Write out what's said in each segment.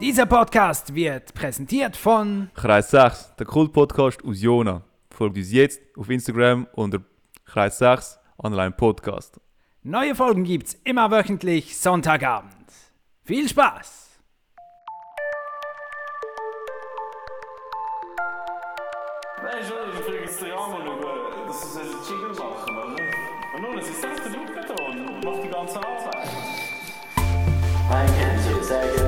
Dieser Podcast wird präsentiert von Kreis 6, der Kult-Podcast aus Jona. Folgt uns jetzt auf Instagram unter Kreis 6 Online Podcast. Neue Folgen gibt's immer wöchentlich Sonntagabend. Viel Spaß! Nein, schon, ich frage jetzt den Jan schauen, dass sie einen Jingle machen, oder? Und nun, es ist selbst der da und macht die ganze Arbeit. Hi, Kenzie. Sehr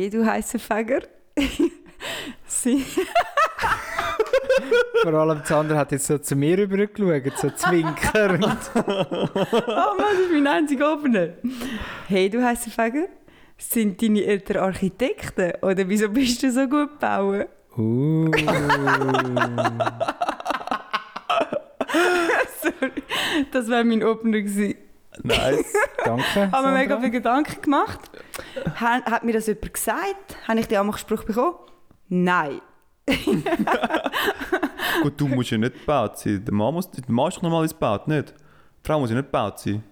Hey, du heißer Fäger. Sie. Vor allem Sandra hat jetzt so zu mir rübergeschaut, so zwinkernd. Oh Mann, das ist mein einziger Opener. Hey, du heißer Fäger. Sind deine Eltern Architekten? Oder wieso bist du so gut bauen? uh. Sorry, das wäre mein Opener gewesen. Nice. Danke. Haben wir mega viele Gedanken gemacht. Ha- Hat mir das jemand gesagt? Habe ich den Anmachspruch bekommen? Nein. Gut, du musst ja nicht gebaut sein. Der Mann, muss, der Mann ist doch normalerweise gebaut, nicht? Die Frau muss ja nicht gebaut sein.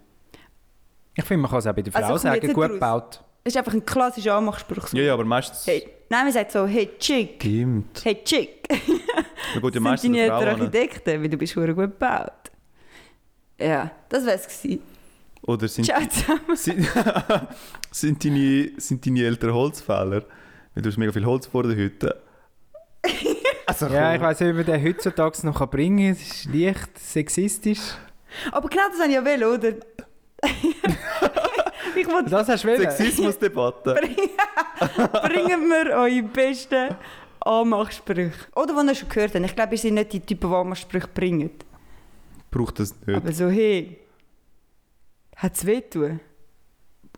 Ich finde, man kann es auch bei der Frau Also, komm jetzt sagen, gut raus. gebaut. Das ist einfach ein klassischer Anmachspruch. so. Ja, ja, aber meistens... Hey. Nein, man sagt so, hey Chick. Stimmt. Hey Chick. Da geht ja Sind meistens deine eine Frau Eltern. Architekten? Weil du bist verdammt gut gebaut. Ja, das wäre es gewesen. Oder sind, Ciao zusammen. sind, sind, deine, sind deine Eltern Holzfäller? Weil du hast mega viel Holz vor der Hütte. Also, Ja, ich weiß nicht, wie man den heutzutage noch kann bringen kann. Es ist leicht sexistisch. Aber genau das habe ich ja will, oder? ich wollte, Das hast du. Sexismusdebatte. bringen wir eure besten Anmachsprüche. Oder was ihr schon gehört habt. Ich glaube, ihr seid nicht die Typen, die Anmachsprüche bringen. Braucht das nicht. Aber so, hey, hat es weh tun,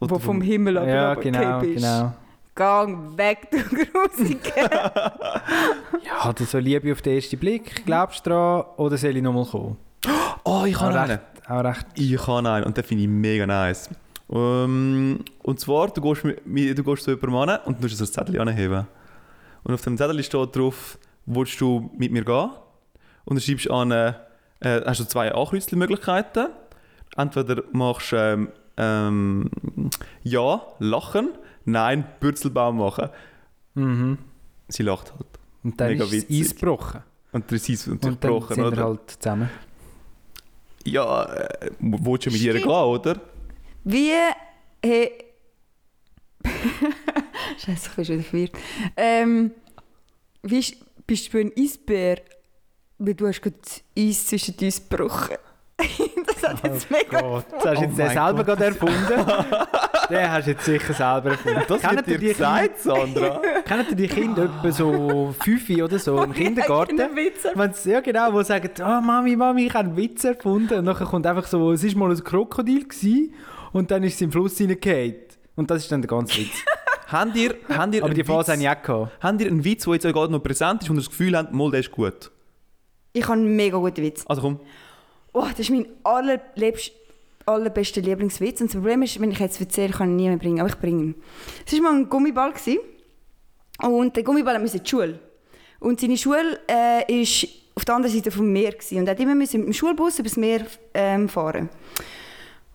Oder wo vom Himmel aber Ja, genau, bist? genau. Gang weg, du Grusige. Ja, hat er so Liebe auf den ersten Blick? Glaubst du dran? Oder soll ich nochmal kommen? Oh, ich habe Auch einen. recht, auch recht. Ich habe einen und den finde ich mega nice. Ähm, und zwar, du gehst, mit, du gehst zu jemandem an und du musst so ein Zettel anheben. Und auf dem Zettel steht drauf, willst du mit mir gehen? Und dann schreibst du an, äh, hast du zwei Ankreuzelmöglichkeiten. Entweder machst du ähm, ähm, Ja, lachen, nein, Bürzelbaum machen. Mhm. Sie lacht halt. Und dann Mega ist witzig. Eis gebrochen. Und der ist Eis Und dann gebrochen, sind wir oder? halt zusammen. Ja, äh, willst du mit ihr gehen, oder? Wie, hey... Scheiße, ich bin schon wieder verwirrt. Ähm, wie ist, bist du ein Eisbär? Weil du hast gerade das Eis zwischen uns gebrochen. das hat jetzt mega... Gott, das hast du Oh jetzt den selber gerade erfunden. den hast du jetzt sicher selber erfunden. Das Kennt dir die gesagt, Sandra. Kennt ihr die Kinder etwa so fünf oder so im Kindergarten? Wenn's, ja genau, wo sagen, oh, Mami, Mami, ich habe einen Witz erfunden. Und nachher kommt einfach so, es war mal ein Krokodil gewesen, und dann ist es im Fluss hineingefallen. Und das ist dann der ganze Witz. habt ihr, habt ihr Aber einen die Phase Witz- habe ich auch gehabt. Habt ihr einen Witz, der jetzt euch gerade noch präsent ist und ihr das Gefühl habt, mal, der ist gut? Ich habe einen mega guten Witz. Also komm. Oh, das ist mein allerbester Lieblingswitz. Und das Problem ist, wenn ich jetzt erzähle, kann ich nie mehr bringen. Aber ich bringe ihn. Es war mal ein Gummiball. Gewesen. Und der Gummiball musste in die Schule. Und seine Schule äh, ist auf der anderen Seite vom Meer. Gewesen. Und er immer mit dem Schulbus übers Meer ähm, fahren.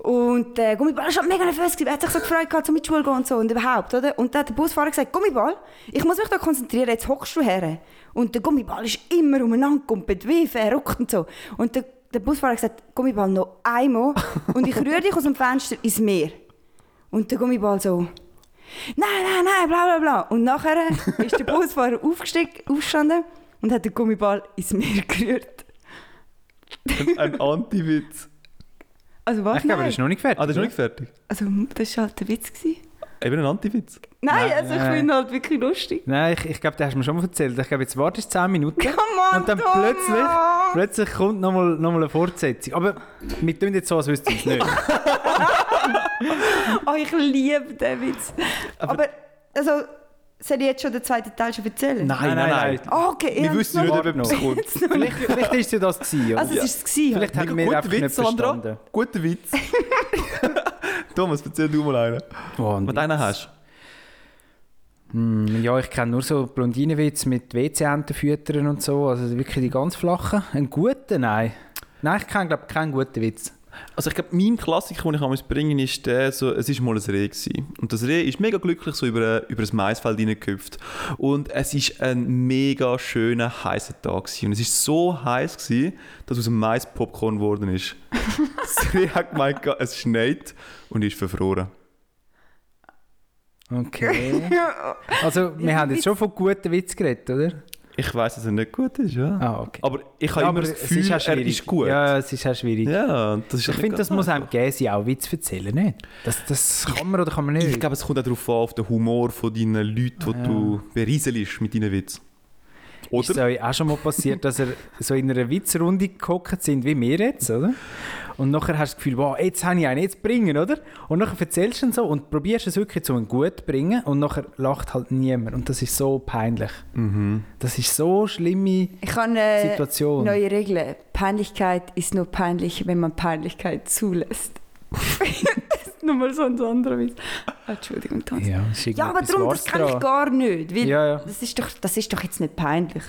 Und der Gummiball war mega nervös. Er hat sich so gefreut, gehabt, so mit Schule gehen und so und überhaupt. Oder? Und dann hat der Busfahrer gesagt, Gummiball, ich muss mich da konzentrieren, jetzt hockst du her. Und der Gummiball ist immer umeinander gegumpelt, wie verrückt und so. Und der, der Busfahrer hat gesagt, Gummiball, noch einmal und ich rühre dich aus dem Fenster ins Meer. Und der Gummiball so, nein, nein, nein, bla bla bla. Und nachher ist der Busfahrer aufgestiegen, aufgestanden und hat den Gummiball ins Meer gerührt. Ein, ein Anti-Witz. Also was? Ich glaube, Nein. das ist noch nicht fertig. Ah, das ist noch nicht fertig. Also das war halt der Witz. Gewesen. Eben ein Anti-Witz. Nein, Nein, also ich nein. finde ihn halt wirklich lustig. Nein, ich, ich glaube, das hast du mir schon mal erzählt. Ich glaube, jetzt wartest du 10 Minuten. Come on, Und dann Thomas! plötzlich, plötzlich kommt nochmal noch mal eine Fortsetzung. Aber wir tun jetzt so, als wüssten wir es nicht. Oh, ich liebe den Witz. Aber, also, soll ich jetzt schon den zweiten Teil schon erzählen? Nein, nein, nein. Oh, okay, ich Wir wissen noch- nicht, ob etwas kommt. Vielleicht, ist es ja das gewesen. Oder? Also, es war es. gewesen, Vielleicht haben wir einfach Witz, nicht Sandra. verstanden. Guter Witz. Thomas, erzähl du mal einen. Oh, Was Witz. einen hast. Hm, ja, ich kenne nur so Blondinenwitz mit WC-Enten füttern und so. Also wirklich die ganz flachen. Einen guten? Nein. Nein, ich kenne, glaube keinen guten Witz. Also ich glaube, mein Klassiker, den ich einmal bringen ist der, so, es war mal ein Reh. Gewesen. Und das Reh ist mega glücklich so über, über ein Maisfeld hineingehüpft. Und es war ein mega schöner, heißer Tag. Gewesen. Und es war so heiß, gewesen, dass aus dem Mais Popcorn geworden ist. das Reh hat gemeint, es schneit und ist verfroren. Okay. Also, wir haben jetzt schon von guten Witz geredet, oder? Ich weiß, dass er nicht gut ist, ja. Ah, okay. Aber ich habe Ja, immer das es Gefühl, auch er ist gut. Ja, es ist auch schwierig. Ja, das ist ich finde, das muss einem geben, sie auch Witz erzählen, nicht? Das, das kann man oder kann man nicht. Ich glaube, es kommt auch darauf an, auf den Humor von deinen Leuten, die Ja. du berieselst mit deinen Witz. Ist es Oder? euch auch schon mal passiert, dass ihr so in einer Witzrunde gehockt sind, wie wir jetzt, oder? Und nachher hast du das Gefühl, wow, jetzt habe ich einen, jetzt bringen, oder? Und nachher erzählst du ihn so und probierst es wirklich zu einem gut zu bringen und nachher lacht halt niemand. Und das ist so peinlich. Mhm. Das ist so schlimme Ich habe eine Situation. neue Regel. Peinlichkeit ist nur peinlich, wenn man Peinlichkeit zulässt. das ist nochmal so ein anderer Witz. Ah, Entschuldigung, Tanz. Ja, Ja, aber darum, das kann ich gar nicht. Weil Ja, ja. Das, ist doch, das ist doch jetzt nicht peinlich.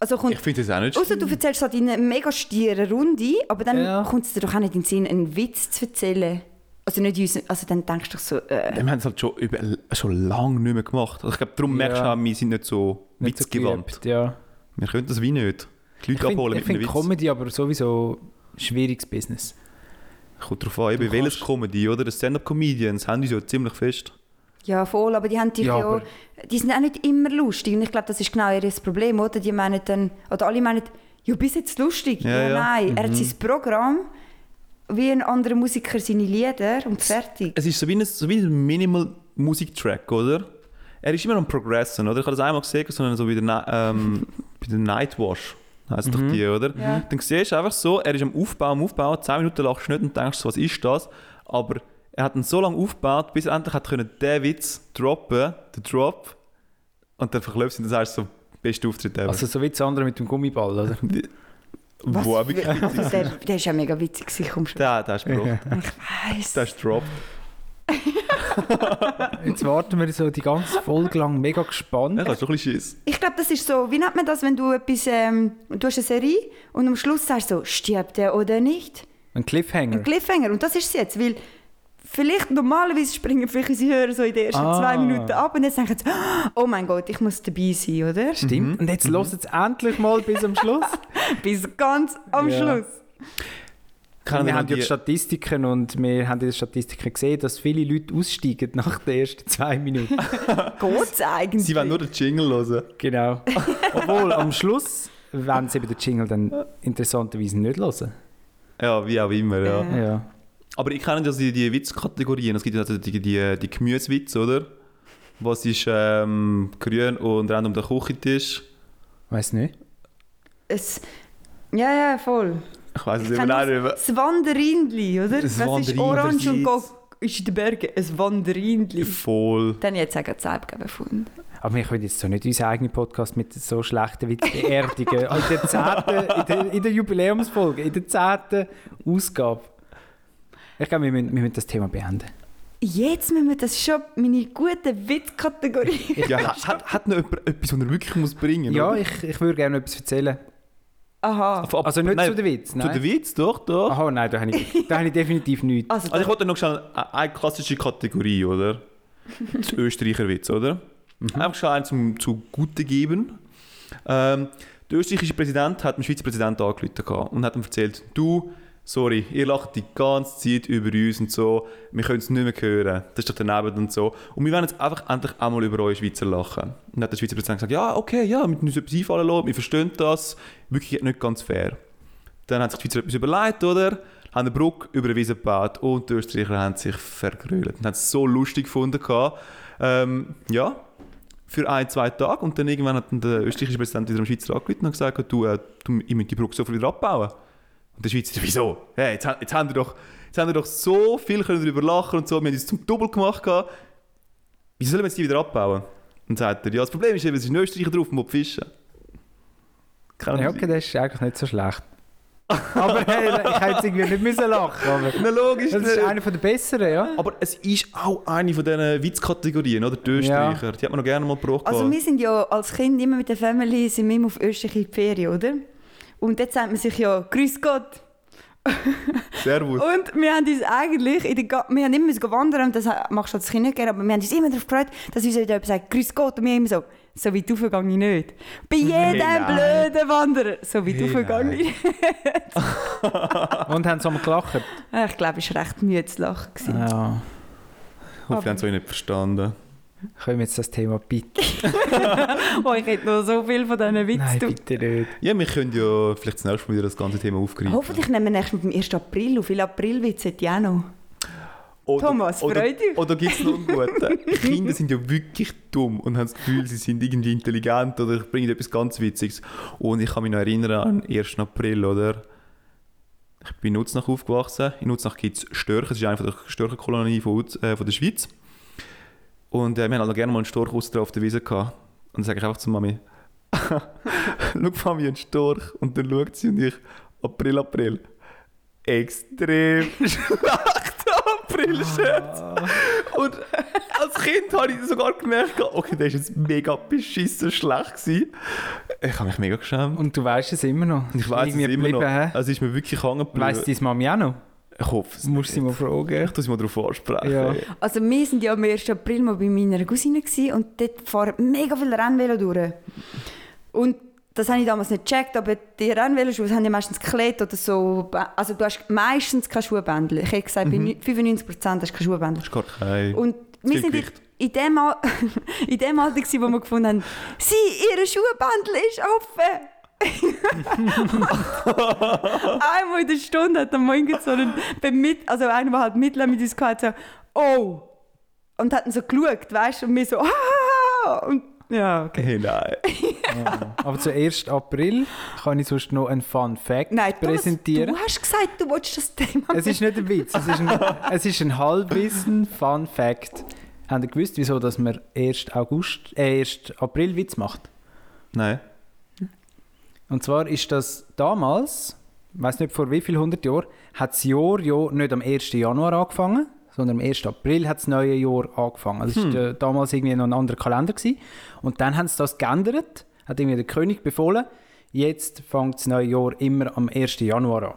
Also kommt, Ich finde das auch nicht Außer du erzählst halt in einer mega stieren Runde, aber dann Ja. kommt es dir doch auch nicht in den Sinn, einen Witz zu erzählen. Also nicht uns, also dann denkst du doch so, äh, Wir haben es halt schon, über, schon lange nicht mehr gemacht. Also ich glaube, darum merkst du Ja. auch, wir sind nicht so Nicht so witzgewandt. geübt, ja. wir können das wie nicht. Die Ich Leute finde abholen ich mit einem find Witz. Comedy aber sowieso schwieriges Business. Kommt darauf an, eben welches Comedy, oder? Die Stand-Up-Comedians haben uns ja ziemlich fest. ja voll, aber die haben dich Ja, ja, die sind auch nicht immer lustig und ich glaube, das ist genau ihr Problem, oder? Die meinen dann, oder alle meinen, ja, bist jetzt lustig? Ja, Ja, ja. nein, er hat Mhm. sein Programm, wie ein anderer Musiker seine Lieder und fertig. Es ist so wie ein, so wie ein Minimal-Musiktrack, oder? Er ist immer am Progressen, oder? Ich habe das einmal gesehen, sondern so bei der, ähm, bei der Nightwash. Heißt doch die, oder? Ja. Dann siehst du einfach so, er ist am Aufbauen, am Aufbauen, 10 Minuten lachst du nicht und denkst so, was ist das? Aber er hat ihn so lange aufgebaut, bis er endlich hat können den Witz droppen, den Drop, und dann verklebst du ihn und dann sagst du so, beste Auftritt ever. Also so wie das andere mit dem Gummiball, oder? Was Wo witzig also der, der ist ja mega witzig, komm schon. Der, der ist gebracht. Ich weiss. Der ist dropped. Jetzt warten wir so die ganze Folge lang mega gespannt. Ja, hast du ein bisschen Schiss. Ich glaube, das ist so, wie nennt man das, wenn du etwas, ähm, du hast eine Serie und am Schluss sagst du so, stirbt er oder nicht? Ein Cliffhanger. Ein Cliffhanger. Und das ist es jetzt, weil vielleicht normalerweise springen vielleicht unsere Hörer so in den ersten Ah. zwei Minuten ab und jetzt denken sie, oh mein Gott, ich muss dabei sein, oder? Stimmt. Und jetzt hört es endlich mal bis am Schluss. Bis ganz am Ja. Schluss. Kennen wir haben ja die- die Statistiken und wir haben in den Statistiken gesehen, dass viele Leute aussteigen nach den ersten zwei Minuten. Geht's eigentlich? Sie wollen nur den Jingle hören. genau. Obwohl, am Schluss wollen sie eben den Jingle dann interessanterweise nicht hören. Ja, wie auch immer, ja. Ja. Ja. Aber ich kenne ja die, die Witzkategorien. Es gibt ja also die, die, die Gemüsewitze, oder? Was ist ähm, grün und rennt um den Küchentisch? Weiß nicht. Es, ja, ja, voll. Ich weiß es immer nicht. das- mehr. Das Wanderindli, oder? Das Was ist orange und das- go- ist in den Bergen? Ein Wanderindli. Voll. Dann jetzt sagen sie selber gefunden. Aber wir können jetzt so nicht unseren eigenen Podcast mit so schlechten Witzen beerdigen. in, der zehnten, in, der, in der Jubiläumsfolge, in der zehnten Ausgabe. Ich glaube, wir müssen, wir müssen das Thema beenden. Jetzt müssen wir das schon, meine gute Witzkategorie. Ja, hat, hat, noch jemand etwas, was er wirklich muss bringen Ja, oder? ich, ich würde gerne etwas erzählen. Aha. Ab- Also nicht nein, zu den Witz, Zu nein. den Witz, doch, doch. Aha, nein, da habe ich, da habe ich definitiv nichts. Also, Also ich wollte noch schnell eine- eine klassische Kategorie, oder? Das Österreicher Witz, oder? Einfach schnell einen zum, zu Gute geben. Ähm, der österreichische Präsident hat den Schweizer Präsidenten angerufen gehabt und hat ihm erzählt, du, sorry, ihr lacht die ganze Zeit über uns und so, wir können es nicht mehr hören, das ist doch daneben und so. Und wir wollen jetzt einfach endlich einmal über euch Schweizer lachen. Und dann hat der Schweizer Präsident gesagt, ja, okay, ja, müssen uns etwas einfallen lassen, wir verstehen das, wirklich nicht ganz fair. Dann hat sich die Schweizer etwas überlegt, oder? Haben eine Brücke über eine Wiese gebaut und die Österreicher haben sich vergrölt und haben es so lustig gefunden. Ähm, ja, für ein, zwei Tage. Und dann irgendwann hat der österreichische Präsident wieder am Schweizer angerufen und gesagt, du, äh, du ich müsst die Brücke sofort wieder abbauen. Und der Schweizer, wieso? Hey, jetzt, jetzt, haben wir doch, jetzt haben wir doch so viel können darüber lachen und so, wir haben es zum Double gemacht. gehabt. Wieso sollen wir jetzt die wieder abbauen? Und sagt er, ja, das Problem ist eben, es ist ein Österreicher drauf, der fischen. Kennen Ja, Sie? okay, das ist eigentlich nicht so schlecht. Aber hey, ich hätte jetzt irgendwie nicht müssen lachen aber Na logisch. Das ist einer der besseren, ja. Aber es ist auch eine von diesen Witzkategorien, oder? Die Österreicher. Die hat man noch gerne mal gebraucht. Also wir sind ja als Kind immer mit der Family sind wir immer auf Österreich in die Ferien, oder? Und jetzt sagt man sich ja «Grüß Gott». Servus. Und wir haben uns eigentlich, in der Ga wir haben immer müssen wandern und das machst du als Kind nicht gerne, aber wir haben uns immer darauf gefreut, dass uns jemand sagt «Grüß Gott» und wir immer so «So weit rauf gehe ich nicht». Bei jedem nein. blöden Wanderer «So weit Hey, gehe ich nicht». Und haben sie mal gelacht. Ich glaube, es war recht müde zu lachen. Ja. Ich hoffe, ihr habt es euch nicht verstanden. Können wir jetzt das Thema bitte? Oh, ich hätte noch so viel von diesen Witzen Nein, bitte nicht. Ja, wir können ja vielleicht das nächste Mal wieder das ganze Thema aufgreifen. Hoffentlich nehmen wir nächstes Mal beim 1. April auf. Viele Aprilwitze hätte ich auch noch. Oder, Thomas, oder, freu dich. Oder gibt es noch einen guten? Kinder sind ja wirklich dumm und haben das Gefühl, sie sind irgendwie intelligent oder bringen etwas ganz Witziges. Und ich kann mich noch erinnern an den 1. April, oder? Ich bin in Nutznach aufgewachsen. In Nutznach gibt es Störche, das ist eine der Störchenkolonie von, äh, von der Schweiz. Und äh, wir haben also gerne mal einen Storch raus auf der Wiese gehabt. Und dann sage ich einfach zu Mami, schau Mami, ein Storch. Und dann schaut sie und ich, April, April. Extrem schlechter April-Scherz. Und als Kind habe ich sogar gemerkt, okay, der ist jetzt mega beschissen schlecht gewesen. Ich habe mich mega geschämt. Und du weißt es immer noch. Ich weiß es immer noch. hä? Also ist mir wirklich hängen geblieben. Weiss deine Mami auch noch? Ich hoffe es. Du musst sie mal fragen. Ich sie mal darauf ansprechen. Ja. Also wir sind ja am 1. April mal bei meiner Cousine und dort fahren mega viele Rennvelo durch. Und das habe ich damals nicht gecheckt, aber die Rennveloschuhe haben ja meistens Kleid oder so. Also du hast meistens keine Schuhbändel. Ich hätte gesagt, bei 95% hast du keine Schuhbändel. Das ist gar kein... Und wir sind in, Gewicht. in dem, Al in dem Alter, wo wir gefunden haben, sie, ihre Schuhbändel ist offen. Einmal in der Stunde hat der Morgen so einen, beim mit, also einer, der halt Mitleid mit uns hatte, so, oh. Und hat dann so geschaut, weißt du, und wir so, ah. Und ja, okay. Hey, nein. Ja. Aber zu 1. April kann ich sonst noch einen Fun Fact Nein, Thomas, präsentieren. du hast gesagt, du wolltest das Thema Es ist nicht ein Witz, es ist ein, es ist ein Halbwissen Fun Fact. Habt ihr gewusst, wieso dass man 1. August, äh, 1. April Witz macht? Nein. Und zwar ist das damals, ich weiß nicht vor wie viel hundert Jahren, hat das Jahr ja nicht am 1. Januar angefangen, sondern am 1. April hat das neue Jahr angefangen. Also es war damals irgendwie noch ein anderer Kalender. Gewesen. Und dann haben sie das geändert, hat irgendwie der König befohlen, jetzt fängt das neue Jahr immer am 1. Januar an.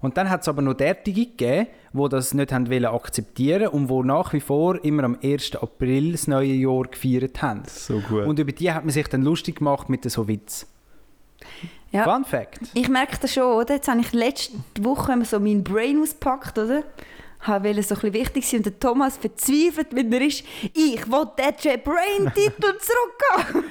Und dann hat es aber noch derartige gegeben, die das nicht haben wollen akzeptieren und wo nach wie vor immer am 1. April das neue Jahr gefeiert haben. So gut. Und über die hat man sich dann lustig gemacht mit so Witz. Ja. Fun Fact. Ich merke das schon, oder? Jetzt habe ich letzte Woche so meinen Brain ausgepackt, oder? Habe wollte so ein bisschen wichtig sein und der Thomas verzweifelt, wenn er ist, ich will den J Brain-Titel zurückhaben.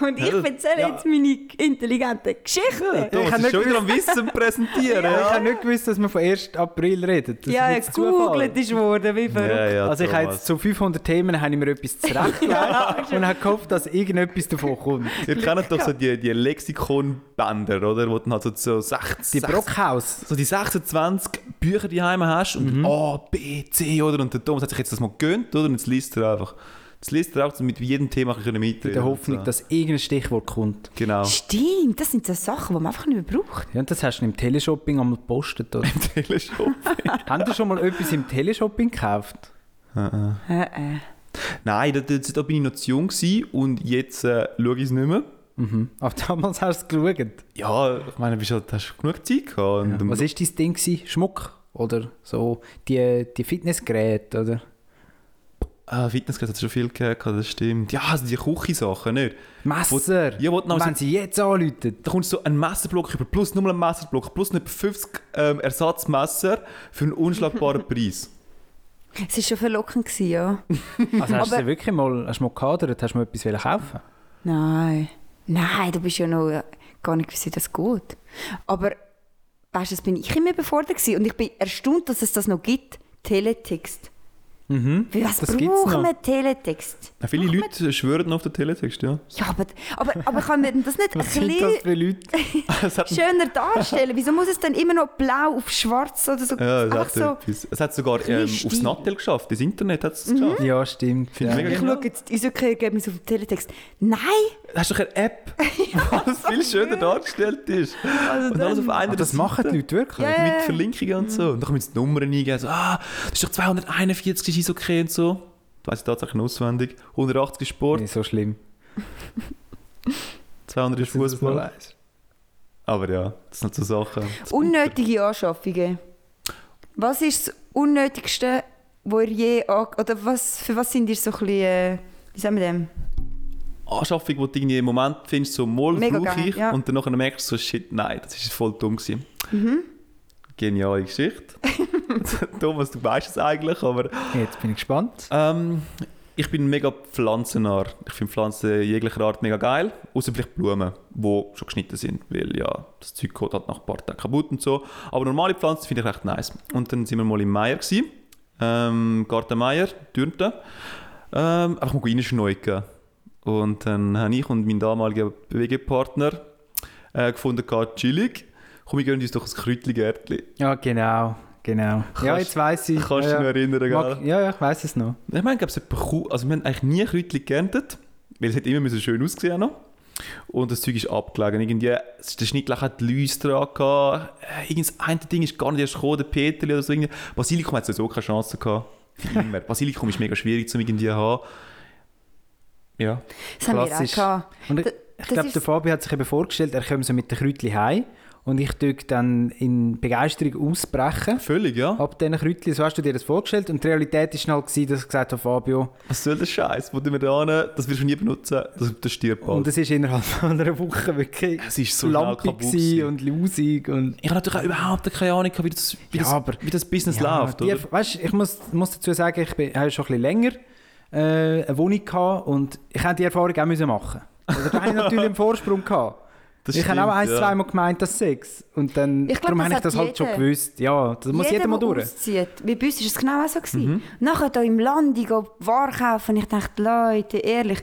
und ich Ja, erzähle ja. jetzt meine intelligenten Geschichten. Thomas Ich hab ist nicht schon wieder am Wissen präsentieren. Ich ja. habe nicht gewusst, dass man von 1. April redet. Das ja, ist ja, gegoogelt ist worden, wie verrückt. Ja, ja, Also ich habe jetzt zu 500 Themen habe ich mir etwas zurechtgelegt und habe gehofft, dass irgendetwas davon kommt. Ihr kennt doch so die, die Lexikon-Bänder, oder? Wo du halt so, so 60... Die Brockhaus. so die 26 Bücher die hast und Mhm. A, B, C, oder? Und der Thomas hat sich jetzt das mal gegönnt, oder? Und jetzt liest er einfach. Jetzt liest er auch, damit wir jedem Thema bisschen mitreden In der Hoffnung, so. dass irgendein Stichwort kommt. Genau. Stimmt, das sind so Sachen, die man einfach nicht mehr braucht. Ja, und das hast du im Teleshopping einmal gepostet, oder? Teleshop. Haben du schon mal etwas im Teleshopping gekauft? Äh, äh. Nein, da, da, da bin ich noch zu jung gewesen und jetzt äh, schaue ich es nicht mehr. Mhm. Aber damals hast du es geschaut. Ja, ich meine, du halt, hast genug Zeit gehabt. Und, Was war dein Ding? gewesen? Schmuck? Oder so die, die Fitnessgeräte? Oder? Ah, Fitnessgeräte hat es schon viel gehabt, das stimmt. Ja, also die Küchensachen, nicht? Messer! Ja, wo noch Wenn sie jetzt anrufen. Da kommst du so einen Messerblock über, plus nochmal einen Messerblock, plus noch etwa 50 ähm, Ersatzmesser für einen unschlagbaren Preis. Es war schon verlockend, gewesen, ja. Also hast du wirklich mal, hast du mal gehadert, hast du mal etwas wollen kaufen Nein. Nein, du bist ja noch äh, gar nicht wie das geht. Aber weißt du, das bin ich immer überfordert gewesen. und ich bin erstaunt, dass es das noch gibt. Teletext. Mhm. Wie was Das brauchen wir Teletext? Ja, viele Leute schwören noch auf den Teletext, ja. Ja, aber, aber, aber kann man das nicht ein Was sind bisschen das schöner darstellen? Wieso muss es dann immer noch blau auf schwarz oder so? ja, es Einfach hat, so. es hat sogar ähm, aufs. Nattel geschafft, das Internet hat es geschafft. Ja, stimmt. Ja. ich schaue jetzt die Suchergebnisse auf den Teletext. Nein, hast du doch eine App, wo alles viel schöner dargestellt ist. Also Und alles auf einer Ah, das machen die Leute wirklich. Ja. Mit Verlinkungen und so. Und dann müssen die Nummern eingeben. So, ah, das ist doch 241 ist okay und so. Das weiss ich tatsächlich auswendig. 180 ist Sport, Nicht so schlimm. 200 ist Fußball. Aber ja, das sind so Sachen. Das Unnötige Anschaffungen. Was ist das Unnötigste, wo ihr je oder was, für was sind ihr so ein bisschen, äh, wie sagen wir dem? Anschaffung, die du irgendwie im Moment findest, so mal brauche ich. ja. Und dann nachher merkst du so, shit, nein, das ist voll dumm gewesen. Mhm. Geniale Geschichte. Thomas, du weißt es eigentlich, aber Jetzt bin ich gespannt. Ähm, ich bin mega pflanzennah. Ich finde Pflanzen jeglicher Art mega geil. Außer vielleicht Blumen, die schon geschnitten sind. Weil ja, das Zeug geht halt nach ein paar Tagen kaputt und so. Aber normale Pflanzen finde ich recht nice. Und dann sind wir mal im Meier. Gewesen. Ähm, Garten Meier, Dürnten. Ähm, einfach mal reinschneuken. Und dann habe ich und mein damaliger WG-Partner äh, gefunden, chillig. Komm, wir gönnen uns doch ein Kräutli-Gärtli. Ja, genau. Genau. ja, Kannst- jetzt weiss ich. Kannst du ja, dich noch erinnern, gell? Mag, ja, ja, ich weiss es noch. Ich meine, es etwa Kuh, also wir haben eigentlich nie Kräutchen geerntet, weil es hat immer müssen schön ausgesehen noch. Und das Zeug ist abgelegen. Irgendwie, es ist der Schnittleich hat Läuse dran gehabt. Äh, Irgendein eine Ding ist gar nicht erst gekommen, der Peterli oder so. Irgendwie. Basilikum hat sowieso keine Chance gehabt. Immer. Basilikum ist mega schwierig zu irgendwie haben. Ja. Das haben wir auch Klassisch. gehabt. Und ich, glaube, der Fabio hat sich eben vorgestellt, er komme so mit den Kräutchen heim und ich tue dann in Begeisterung ausbrechen. Völlig, ja. Ab diesen Kräutchen, so hast du dir das vorgestellt. Und die Realität war halt, gewesen, dass ich gesagt habe, Fabio, Was soll der Scheiß? Wo tun wir da? Das wirst du nie benutzen. Das, das stirbt bald. und es ist innerhalb von einer Woche wirklich Es ist so schnell lampig gewesen und lausig und ich habe natürlich auch überhaupt keine Ahnung, wie das, wie Ja, das, aber- wie das Business Ja, läuft. die, Oder? weißt, ich muss, muss dazu sagen, ich bin, habe schon ein bisschen länger äh, eine Wohnung gehabt und ich hätte die Erfahrung auch müssen machen Also da habe ich natürlich einen Vorsprung gehabt. Das ich habe auch ein, ja. zweimal gemeint, dass Sex. Und dann, Ich glaub, darum das habe ich das halt schon jeder. gewusst. Ja, das muss jeder mal der durch. auszieht. Bei uns war es genau auch so. Gewesen. Mhm. Nachher hier im Land, ich gehe Ware kaufen, ich dachte, Leute, ehrlich,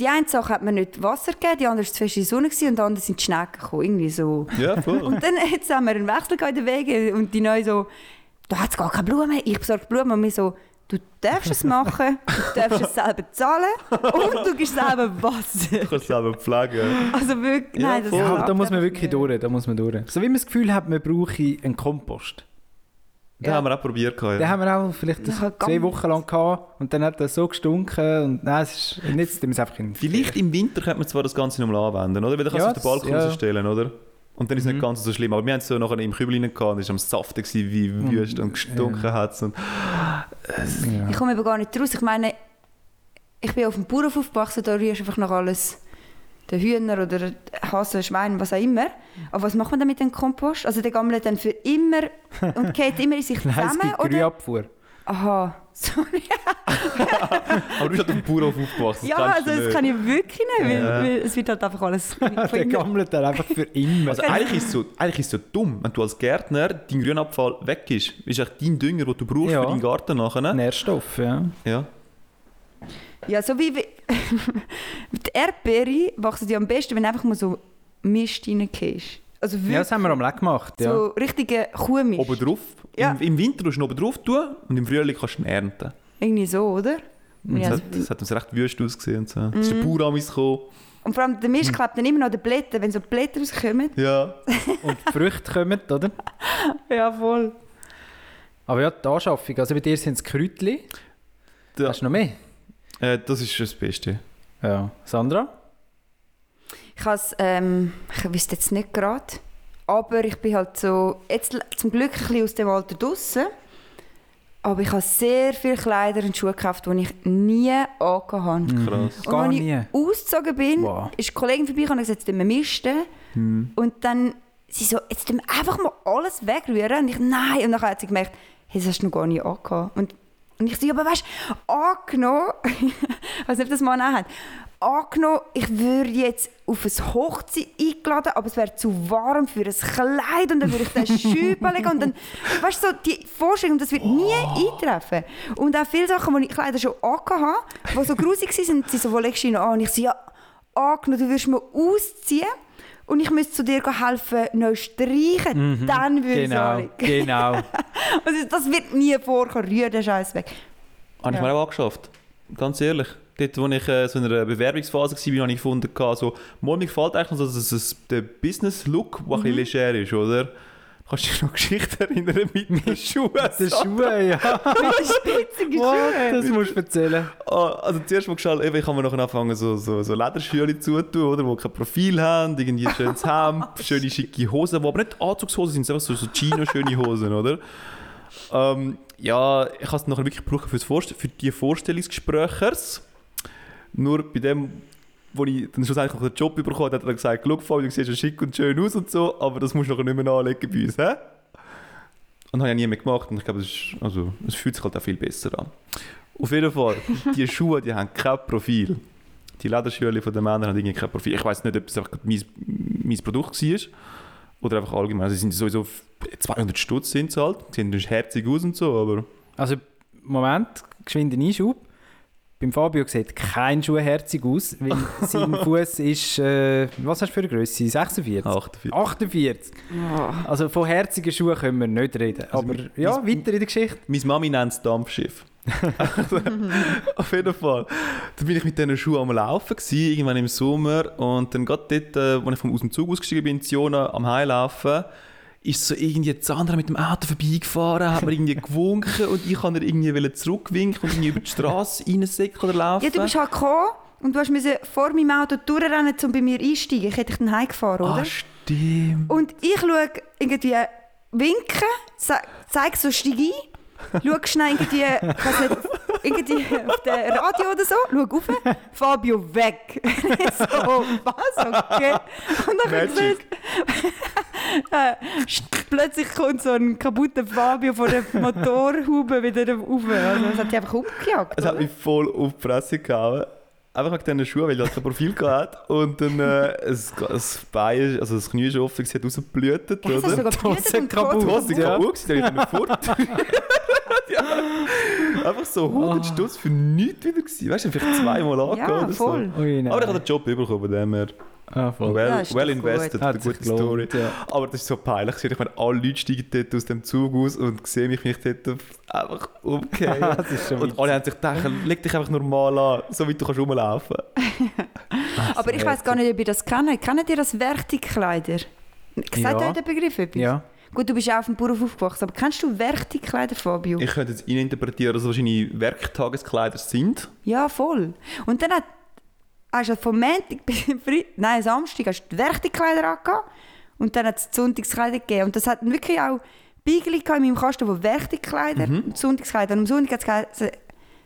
die eine Sache hat mir nicht Wasser gegeben, die andere war zu fest in der Sonne gewesen, und die andere sind die Schnecken gekommen, irgendwie so. Ja, voll. Und dann jetzt haben wir einen Wechsel in den Wegen und die Neue so, da hat es gar keine Blumen, ich besorge Blumen und wir so, du darfst es machen, du darfst es selber zahlen und du gibst selber Wasser. Du kannst es selber pflegen. Also wirklich, Ja, nein, das. Ja, da muss man wirklich nicht. durch. Da muss man durch. So wie man das Gefühl hat, man brauche einen Kompost. Den haben wir auch probiert. gehabt, Den Ja. haben wir auch vielleicht Ja, zwei Wochen lang gehabt und dann hat das so gestunken und nein, es ist, wir es einfach in Vielleicht im Winter könnte man zwar das Ganze nochmal anwenden, oder? Weil dann kannst Ja, du auf den Balkon ja. rausstellen, oder? Und dann ist es Mhm. nicht ganz so schlimm. Aber wir haben es so nachher im Kübel rein gehabt und es war am Saften gewesen, wie Mhm. wüst und gestunken hat und Ja. Ich komme aber gar nicht raus. Ich meine, ich bin auf dem Bauernhof aufgewachsen, da rührst du einfach noch alles. Den Hühner oder Hasen, Schwein, was auch immer. Aber was macht man dann mit dem Kompost? Also der gammelt dann für immer und geht immer in sich Nein, es zusammen? gibt Oder? Grünabfuhr. Aha, sorry. Aber du bist halt auf dem Bauernhof aufgewachsen. ja, also das nicht. kann ich wirklich nicht, weil, Ja. weil es wird halt einfach alles Der gammelt dann einfach für immer. Also eigentlich ist, es so, eigentlich ist es so dumm, wenn du als Gärtner dein Grünabfall weg ist. Ist echt dein Dünger, den du brauchst Ja. für deinen Garten nachher. Nährstoff, ja. Ja. Ja, so wie... wie die Erdbeere wachsen ja am besten, wenn du einfach mal so Mist reingehst. Also wirklich Ja, das haben wir am Leck gemacht, ja. so richtige Kuhmist. Oben drauf. Ja. Im, Im Winter musst du oben drauf tun und im Frühling kannst du ihn ernten. Irgendwie so, oder? Und Ja, das, hat, das hat uns recht wüst ausgesehen. Und so. Es ist der Bauer an gekommen. Und vor allem der Mist klebt dann immer noch an den Blättern, wenn so Blätter rauskommen. Ja. Und die Früchte kommen, oder? Ja, voll. Aber ja, die Anschaffung. Also bei dir sind es Kräutchen. Ja. Hast du noch mehr? Äh, das ist schon das Beste. Ja. Sandra? Ich has, ähm, ich wüsste jetzt nicht gerade, aber ich bin halt so, jetzt zum Glück ein bisschen aus dem Alter draussen. Aber ich habe sehr viele Kleider und Schuhe gekauft, die ich nie angehabt habe. Krass. Und Gar als nie. ich ausgezogen bin, Wow. ist eine Kollegin vorbeigekommen und gesagt, jetzt misten. Und dann, sie so, jetzt tun wir einfach mal alles wegrühren. Und ich, nein. Und dann hat sie gemerkt, hey, das hast du noch gar nicht angehabt. Und, und ich so, ja, aber weißt du, angenommen, ich weiß nicht, ob das mal hat, angenommen, ich würde jetzt auf eine Hochzeit eingeladen, aber es wäre zu warm für ein Kleid und dann würde ich den Schübe legen und dann, weißt du, so die Vorstellung, das wird nie eintreffen. Und auch viele Sachen, die ich Kleider schon angehabt habe, die so grusig waren, sind sie so, wo legst du ihn an? Und ich so, ja, angenommen, du würdest mir ausziehen und ich müsste zu dir helfen, neu streichen, dann würde ich es Genau, genau. Also das wird nie vorkommen, rühr den Scheiß weg. Habe ich Ja. mir auch angeschafft. Ganz ehrlich. Dort, wo ich äh, so in einer Bewerbungsphase war, habe ich gefunden, so, mir gefällt eigentlich so, dass es der Business-Look, der ein bisschen leger ist, oder? Kannst du dich noch Geschichte erinnern mit den Schuhen? Die Schuhe, ja. Spitzige What? Schuhe. Das musst du erzählen. Ah, also zuerst mal geschaut, ich kann mir noch anfangen, so, so, so Lederschuhe zutun, oder, die kein Profil haben, irgendwie ein schönes Hemd, schöne schicke Hosen, die aber nicht Anzugshosen sind, sondern so, so Chino-schöne Hosen, oder? Ähm, ja, ich habe es nachher wirklich gebraucht Vorst für die Vorstellungsgesprächers. Nur bei dem, wo ich dann schlussendlich noch den Job bekommen habe, hat er gesagt, «Schau, Fabio, du siehst ja schick und schön aus und so, aber das musst du nachher nicht mehr anlegen bei uns, hä?» Und das habe ich nie mehr gemacht und ich glaube, es, ist, also, es fühlt sich halt auch viel besser an. Auf jeden Fall, die Schuhe, die haben kein Profil. Die Lederschuhe von den Männern haben irgendwie kein Profil. Ich weiß nicht, ob es einfach mein, mein Produkt war oder einfach allgemein. Also, sie sind sowieso 200 Stutz sind sie halt. Sie sehen herzig aus und so, aber... Also, Moment, geschwind ein Einschub. Beim Fabio sieht kein Schuh herzig aus, weil sein Fuß ist, äh, was hast du für eine Größe? 46? 48. 48. Oh. Also von herzigen Schuhen können wir nicht reden. Also Aber mit- ja, weiter in der Geschichte. Meine Mami nennt es Dampfschiff. Auf jeden Fall. Dann bin ich mit diesen Schuhen am Laufen, gewesen, irgendwann im Sommer. Und dann gerade dort, äh, als ich vom, aus dem Zug ausgestiegen bin, in Ziona am Heilaufen, ist so irgendwie das andere mit dem Auto vorbeigefahren, hat mir irgendwie gewunken und ich wollte irgendwie wollen zurückwinken und irgendwie über die Straße reinsäckeln oder laufen. Ja, du bist halt gekommen und du hast müssen vor meinem Auto durchrennen, um bei mir einsteigen. Ich hätte dich dann heimgefahren, oder? Ah, stimmt. Und ich schaue irgendwie winken, ze- zeig so, steig ein, schau schnell irgendwie, ich nicht, irgendwie auf dem Radio oder so, schau rauf, Fabio weg. so, was? Okay. Und dann Magic. äh, plötzlich kommt so ein kaputter Fabio von der Motorhaube wieder rauf. Also, das hat die einfach umgejagt. Es hat mich voll auf die Fresse gehauen. Einfach wegen diesen Schuhen, weil er kein Profil hatte. Und dann äh, das, das Bein, also das Knie ist offen, es hat rausgeblutet, Ja, das oder? sogar geblutet und kaputt. Die. Hose Ja. kaputt dann ist er fort. ja. Einfach so 100 Stutz für nichts wieder gewesen. Weißt du, vielleicht zweimal angegangen Ja, oder voll. so. Ui. Aber ich habe den Job bekommen, von dem her. ah, voll. Well, Ja, well invested, gut. eine gute Story. ja. Aber das ist so peinlich. Ich meine, alle Leute steigen dort aus dem Zug aus und sehen mich, wie ich dort einfach umgehe. Das ist schon und alle haben sich gedacht, leg dich einfach normal an, so wie du kannst rumlaufen. Aber ich weiß gar nicht, ob ihr das kennt. Kennt ihr das Werktigkleider? Sagt Ja. euch der Begriff etwas? Ja. Gut, du bist ja auf dem Bauernhof aufgewachsen, aber kennst du Werktigkleider, Fabio? Ich könnte jetzt interpretieren, dass es wahrscheinlich Werktageskleider sind. Ja, voll. Und dann hat, hast du vom Montag bis Freitag, nein, Samstag hast du die Werktigkleider angehabt und dann hat es Sonntagskleider gegeben. Und das hat wirklich auch Beigeli in meinem Kasten, wo Werktigkleider und Sonntagskleider. Und am Sonntag hat es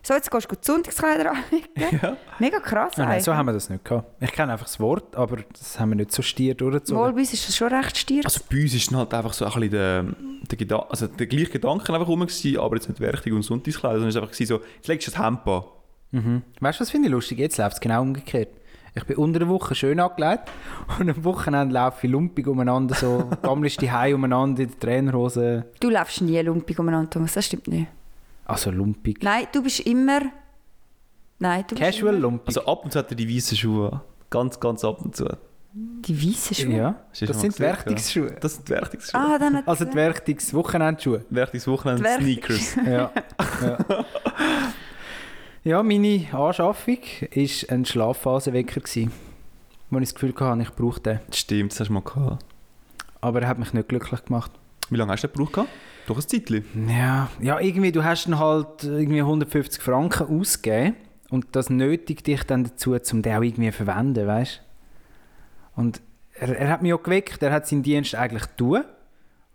so jetzt gehst du die Sonntagskleider anlegen. Ja. Mega krass Ah, nein, so haben wir das nicht gehabt. Ich kenne einfach das Wort, aber das haben wir nicht so stier Wohl, durchgezogen. bei uns ist das schon recht stier. Also bei uns ist halt einfach so ein bisschen der, der, Gedan also der gleiche Gedanke einfach rum, gewesen, aber jetzt nicht Werktig und Sonntagskleider, sondern es war einfach so, jetzt legst du das Hemd an. Mhm. Weißt du, was finde ich lustig? Jetzt läuft es genau umgekehrt. Ich bin unter der Woche schön angelegt und am Wochenende laufe ich lumpig umeinander, so gammelst die Hause umeinander in der Trainerhose. Du läufst nie lumpig umeinander, Thomas, das stimmt nicht. Also lumpig. Nein, du bist immer... Nein, du bist Casual immer lumpig. Also ab und zu hat er die weißen Schuhe an. Ganz, ganz ab und zu. die weißen Schuhe. ja, Hast du das schon sind gesehen, Werktungsschuhe. Das sind Werktagsschuhe. Ah, dann hat Also die Werktungs-Wochenendschuhe. Werktungswochenende Werktags- Sneakers. Ja. ja. ja, meine Anschaffung war ein Schlafphasenwecker, gewesen, wo ich das Gefühl hatte, ich brauche den. Stimmt, das hast du mal gehabt. Aber er hat mich nicht glücklich gemacht. Wie lange hast du den gebraucht? gehabt? Doch ein Zeitchen. Ja, ja, irgendwie, du hast dann halt irgendwie 150 Franken ausgegeben und das nötigt dich dann dazu, um den auch irgendwie zu verwenden, weißt Und er, er hat mich auch geweckt, er hat seinen Dienst eigentlich tun,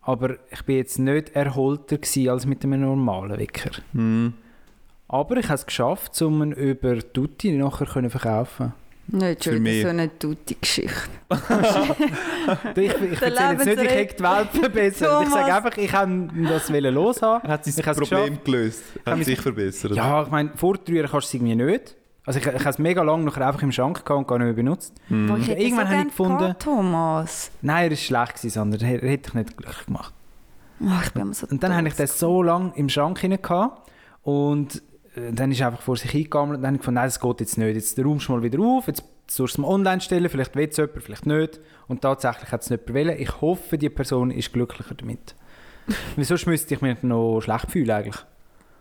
aber ich bin jetzt nicht erholter gewesen als mit einem normalen Wecker. Hm. Aber ich habe es geschafft, um ihn über Tutti nachher können verkaufen Nicht Für schon mich. wieder so eine gute Geschichte. Ich, ich erzähle jetzt nicht, ich hätte die Welt verbessert. Ich Thomas. sage einfach, ich wollte das loshaben. Er hat Ich habe es Problem gelöst. Hat sich verbessert. Ja, ich meine, vortrühren kannst du es irgendwie nicht. Also ich, ich habe es mega lange nachher einfach im Schrank gehabt und gar nicht mehr benutzt. Boah, ich Irgendwann so habe ich gefunden- gehabt, Thomas. Nein, er war schlecht, gewesen, sondern er, er hätte dich nicht glücklich gemacht. Oh, ich bin immer so Und dann habe ich das so lange im Schrank hinein gehabt und dann ist einfach vor sich hingegangen und dann habe ich gefunden, nein, das geht jetzt nicht. Jetzt räumst du mal wieder auf, jetzt sollst du es mal online stellen, vielleicht will es jemand, vielleicht nicht. Und tatsächlich hat es nicht gewählt. Ich hoffe, die Person ist glücklicher damit. Wieso müsste ich mich noch schlecht fühlen eigentlich?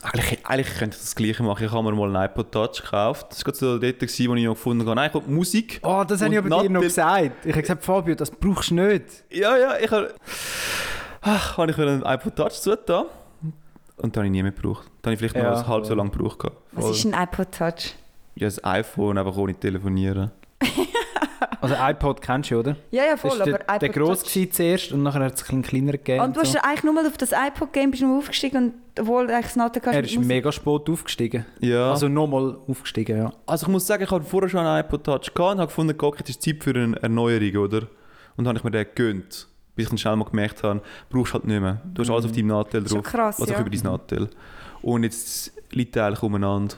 Eigentlich, eigentlich könnte ich das Gleiche machen. Ich habe mir mal einen iPod Touch gekauft. Das war so dort, gewesen, wo ich noch gefunden habe, nein, kommt Musik. Oh, das habe ich aber dir noch gesagt. Ich habe gesagt, Fabio, das brauchst du nicht. Ja, ja, ich habe... Ach, habe ich mir einen iPod Touch zugetan. Und dann habe ich nie mehr gebraucht. Dann habe ich vielleicht Ja, noch ein halb so lange gebraucht. gehabt. Was ist ein iPod Touch? Ja, das iPhone, einfach ohne telefonieren. Also iPod kennst du, oder? Ja, ja, Das voll, war aber der, iPod der gross Touch. gewesen zuerst und nachher hat es ein bisschen kleiner gegeben. Und du hast so. eigentlich nur mal auf das iPod-Game bist du aufgestiegen und obwohl du eigentlich das Noten kannst Er ist Musik- mega spät aufgestiegen. Ja. Also nochmal aufgestiegen, ja. Also ich muss sagen, ich hatte vorher schon einen iPod Touch gehabt und habe gefunden, okay, jetzt ist Zeit für eine Erneuerung, oder? Und dann habe ich mir den gegönnt. Bis ich dann schnell mal gemerkt habe, brauchst du halt nicht mehr. Du hast alles auf deinem Nattel Schon drauf. krass, also ja. über dein Nattel. Und jetzt liegt der eigentlich umeinander.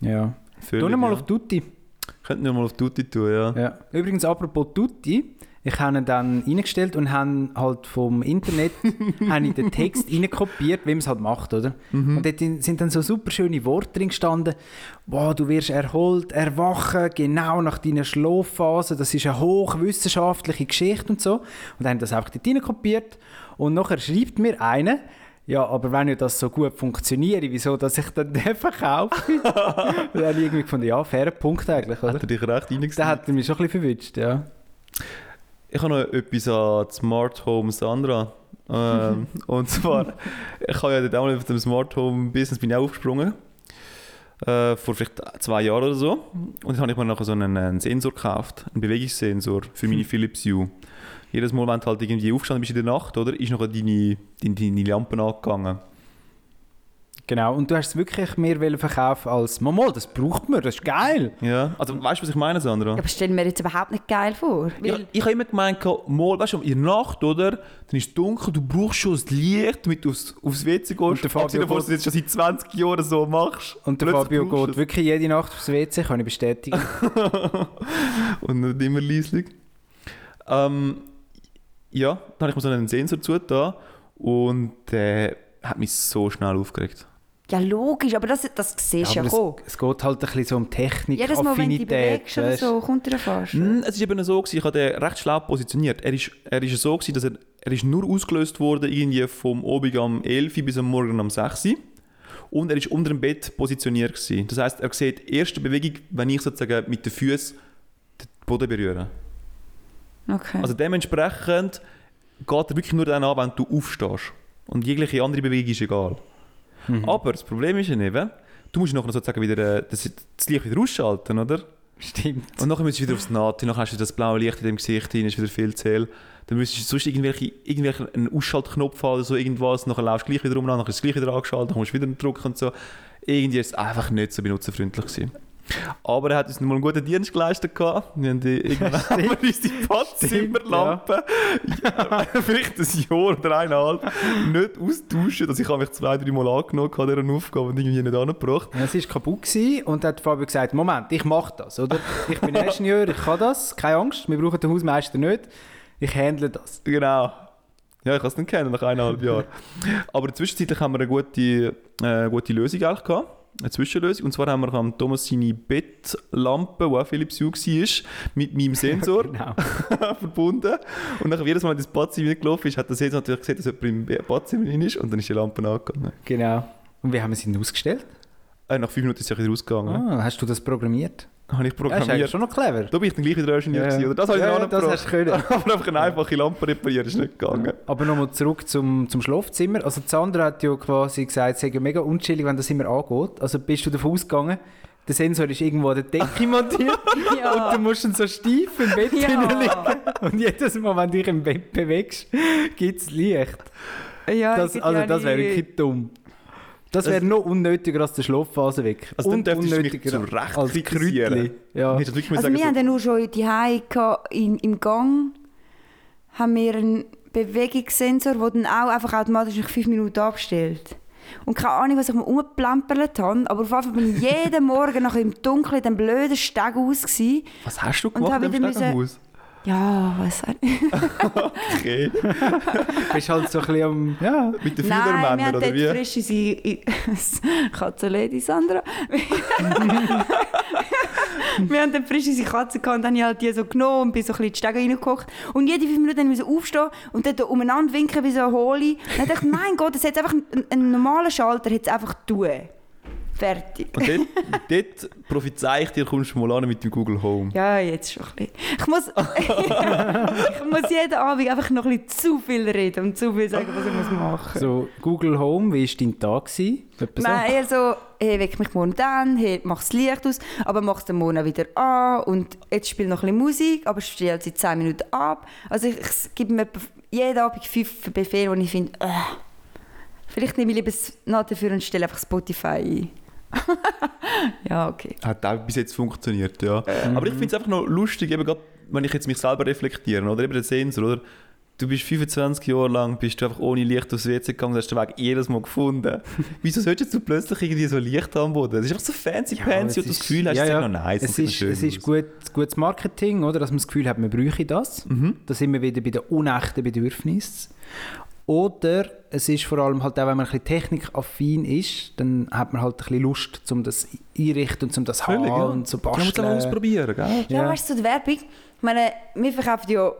ja. Völlig, Tu mal ja. auf Tutti. Könnt ihr mal auf Tutti tun, ja. Ja. Übrigens, apropos Tutti, ich habe ihn dann reingestellt und habe halt vom Internet habe ich den Text reinkopiert, wie man es halt macht, oder? Und dort sind dann so super schöne Worte drin gestanden. Wow, du wirst erholt, erwachen, genau nach deiner Schlafphase. Das ist eine hochwissenschaftliche Geschichte und so. Und dann habe ich das einfach dort reinkopiert. Und nachher schreibt mir einer, ja, aber wenn ja das so gut funktioniert, wieso, dass ich dann den verkaufe? Dann habe ich irgendwie gefunden, ja, fairer Punkt eigentlich, oder? Hat er dich recht reingesetzt? Der hat mich schon ein bisschen verwünscht, ja. Ich habe noch etwas an Smart Home Sandra. Ähm, und zwar, ich habe ja dort auch mal auf dem Smart Home Business bin ich auch aufgesprungen. Äh, vor vielleicht zwei Jahren oder so. Und dann habe ich mir nachher so einen, einen Sensor gekauft, einen Bewegungssensor für meine Philips Hue. Jedes Mal, wenn du halt irgendwie aufgestanden bist in der Nacht, oder, ist nachher deine, deine, deine Lampe angegangen. Genau, und du hast es wirklich mehr verkaufen als «Mama, das braucht man, das ist geil!» Ja, also weißt du, was ich meine, Sandra? Aber stell mir jetzt überhaupt nicht geil vor. Ja, Weil, ich habe immer gemeint, mal, weißt du, in der Nacht, oder? Dann ist es dunkel, du brauchst schon das Licht, damit du aufs, aufs WC gehst. Und der Fabio davon, dass du das jetzt schon seit 20 Jahren so machst. Und der Fabio geht wirklich jede Nacht aufs WC, kann ich bestätigen. es. Und nicht immer leislich. Ähm, ja, dann habe ich mir so einen Sensor zugetan und der hat mich so schnell aufgeregt. Ja, logisch, aber das, das siehst du ja, aber kommen. es, es geht halt ein bisschen so um Technik, Jedes Mal, wenn du dich Affinität. bewegst oder so, kommt er fast. Mm, Es war eben so, gewesen, ich habe den recht schlau positioniert. Er ist, er ist so, gewesen, dass er, er ist nur ausgelöst wurde irgendwie vom Obig am 11 Uhr bis am Morgen am 6 Uhr. Und er ist unter dem Bett positioniert. Gewesen. Das heißt, er sieht die erste Bewegung, wenn ich sozusagen mit den Füßen den Boden berühre. Okay. Also dementsprechend geht er wirklich nur dann an, wenn du aufstehst. Und jegliche andere Bewegung ist egal. Mhm. Aber das Problem ist ja eben, du musst nachher sozusagen wieder äh, das, das Licht wieder ausschalten, oder? Stimmt. Und nachher müsstest du wieder aufs Naht, nachher hast du das blaue Licht in dem Gesicht hin, ist wieder viel zu hell. Dann müsstest du sonst irgendwelche, irgendwelche einen Ausschaltknopf haben oder so irgendwas, nachher laufst du gleich wieder rum, nachher ist das gleich wieder angeschaltet, dann musst du wieder drücken und so. Irgendwie ist es einfach nicht so benutzerfreundlich gewesen. Aber er hat uns mal einen guten Dienst geleistet. gehabt. Wir haben die, irgendwann haben wir unsere Badzimmerlampe ja. vielleicht ein Jahr oder eineinhalb nicht austauschen. Also ich habe mich zwei, drei Mal angenommen an dieser Aufgabe und irgendwie nicht angebracht. Ja, es war kaputt gewesen und hat Fabio gesagt, Moment, ich mache das, oder? Ich bin Ingenieur, ich kann das, keine Angst, wir brauchen den Hausmeister nicht, ich handle das. Genau. Ja, ich kann es nicht kennen, nach eineinhalb Jahren. Aber zwischenzeitlich haben wir eine gute, äh, gute Lösung eigentlich gehabt. Eine Zwischenlösung. Und zwar haben wir am Thomas seine Bettlampe, die auch Philips Hue war, mit meinem Sensor Genau. verbunden. Und nachher jedes Mal, wenn das Badzimmer gelaufen ist, hat der Sensor natürlich gesehen, dass jemand im Badzimmer drin ist und dann ist die Lampe angegangen. Genau. Und wie haben wir sie denn ausgestellt? Äh, nach fünf Minuten ist sie wieder rausgegangen. Ah, hast du das programmiert? Habe ich Ja, ist eigentlich programmiert. schon noch clever. da bin ich dann gleich wieder Ingenieur Ja, ja. gewesen, oder? Das habe ich Ja, noch ja, das hast können. Aber einfach eine einfache Lampe reparieren ist nicht gegangen. Aber nochmal zurück zum, zum Schlafzimmer. Also Sandra hat ja quasi gesagt, es ja mega unchillig, wenn das immer angeht. Also bist du davon ausgegangen, der Sensor ist irgendwo an der Decke montiert und du musst dann so steif im Bett Ja. liegen. Und jedes Mal, wenn du dich im Bett bewegst, gibt es Licht. ja, Das, also ja das wäre wirklich dumm. Das wäre noch unnötiger als der Schlafphase weg. Also dann Und mich unnötiger Recht als. Krütli. Ja. Also sagen wir haben sollen, dann nur schon die in, im Gang haben wir einen Bewegungssensor, der dann auch einfach automatisch nach fünf Minuten abstellt. Und keine Ahnung, was ich mir umgeplempert habe, aber auf jeden Fall bin ich jeden Morgen nachher im Dunkeln in dem blöden Steg aus. Gewesen. Was hast du gemacht im wieder Stegenhaus? Ja, was auch nicht. Okay. Du bist halt so ein bisschen am... Ja. Mit den Nein, wir Fühlermännern, haben oder dort wie? frisch unsere Katzenlady Sandra. wir haben dann frisch unsere Katze gehabt und dann habe ich halt die so genommen und bin so ein bisschen in die Stege reingeguckt. Und jede fünf Minuten musste ich aufstehen und dann da umeinander winken wie so ein Holi. Dann dachte ich, mein Gott, das hat einfach einen, einen normalen Schalter, hat es einfach tun. Fertig. Und dort, dort prophezei ich dir, kommst du mal an mit dem Google Home. Ja, jetzt schon ein bisschen. Ich muss, ich muss jeden Abend einfach noch ein bisschen zu viel reden und zu viel sagen, was ich muss machen So, Google Home, wie war dein Tag? gewesen? Etwa so? Nein, eher so, hey, weck mich morgen dann, hey, mach das Licht aus, aber mach es den Morgen wieder an und jetzt spiele noch ein bisschen Musik, aber stelle sie 10 Minuten ab. Also ich, ich gebe mir jeden Abend fünf Befehle, wo ich finde, äh, vielleicht nehme ich lieber das Not dafür und stelle einfach Spotify ein. ja, okay. Hat auch bis jetzt funktioniert, ja. Aber ich finde es einfach noch lustig, eben gerade, wenn ich jetzt mich selber reflektiere, oder eben den Sensor, oder? Du bist 25 Jahre lang, bist du einfach ohne Licht aufs WC gegangen, hast den Weg jedes Mal gefunden. Wieso solltest du plötzlich irgendwie so Licht haben am Boden? Das ist einfach so fancy fancy und du das Gefühl hast, ja, es ja. ist noch nice. Es ist, es ist gut, gutes Marketing, oder? dass man das Gefühl hat, man bräuchte das. Mhm. Da sind wir wieder bei den unechten Bedürfnissen. Oder es ist vor allem halt auch, wenn man ein bisschen technikaffin ist, dann hat man halt ein bisschen Lust, um das einrichten und um das Völlig, haben ja. und so Man muss es auch basteln. ausprobieren, gell? Ja, Ja. weißt du, die Werbung, ich meine, wir verkaufen ja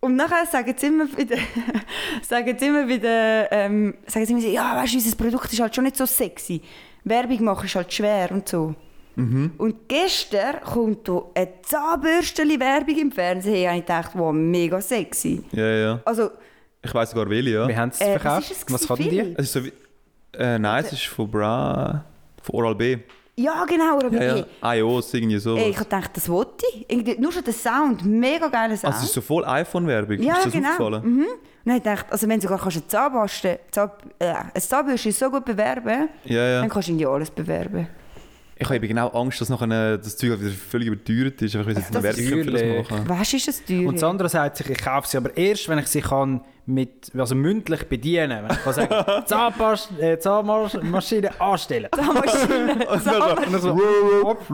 und nachher sagen sie immer wieder, sagen sie immer wieder, ähm, sagen sie immer ja, weißt du, unser Produkt ist halt schon nicht so sexy. Werbung machen ist halt schwer und so. Mhm. Und gestern kommt da eine Zahnbürsteli-Werbung im Fernsehen und ich dachte, wow, mega sexy. Ja, ja. Also, Ich weiss sogar welche, ja. Wir haben es Äh, was verkauft. es Was gewesen, hatten die? Es ist so wie... Äh, nein, es ist von Bra... Von Oral B. ja genau, aber Ja, hey, ja. iOS, irgendwie ey, ich gedacht, das wollte ich. Irgendwie, nur schon der Sound, mega geiler Sound. also es ist so voll iPhone-Werbung. Ja, ist das genau. aufgefallen? Mhm. Und dann habe ich gedacht, also wenn du sogar kannst eine Zahnbürste, Zahn, äh, eine Zahnbürste so gut bewerben Ja, ja. dann kannst du irgendwie alles bewerben. Ich habe eben genau Angst, dass nachher äh, das Zeug wieder völlig überteuert ist. Einfach, weil sie jetzt eine Das Werbung für das machen. Weißt du, ist das teuer? Und das andere sagt sich, ich kaufe sie aber erst, wenn ich sie kann mit, also mündlich bedienen Wenn ich kann sagen, Zahnpast, äh, Zahnmaschine anstellen. Zahnmaschine. Und dann so, auf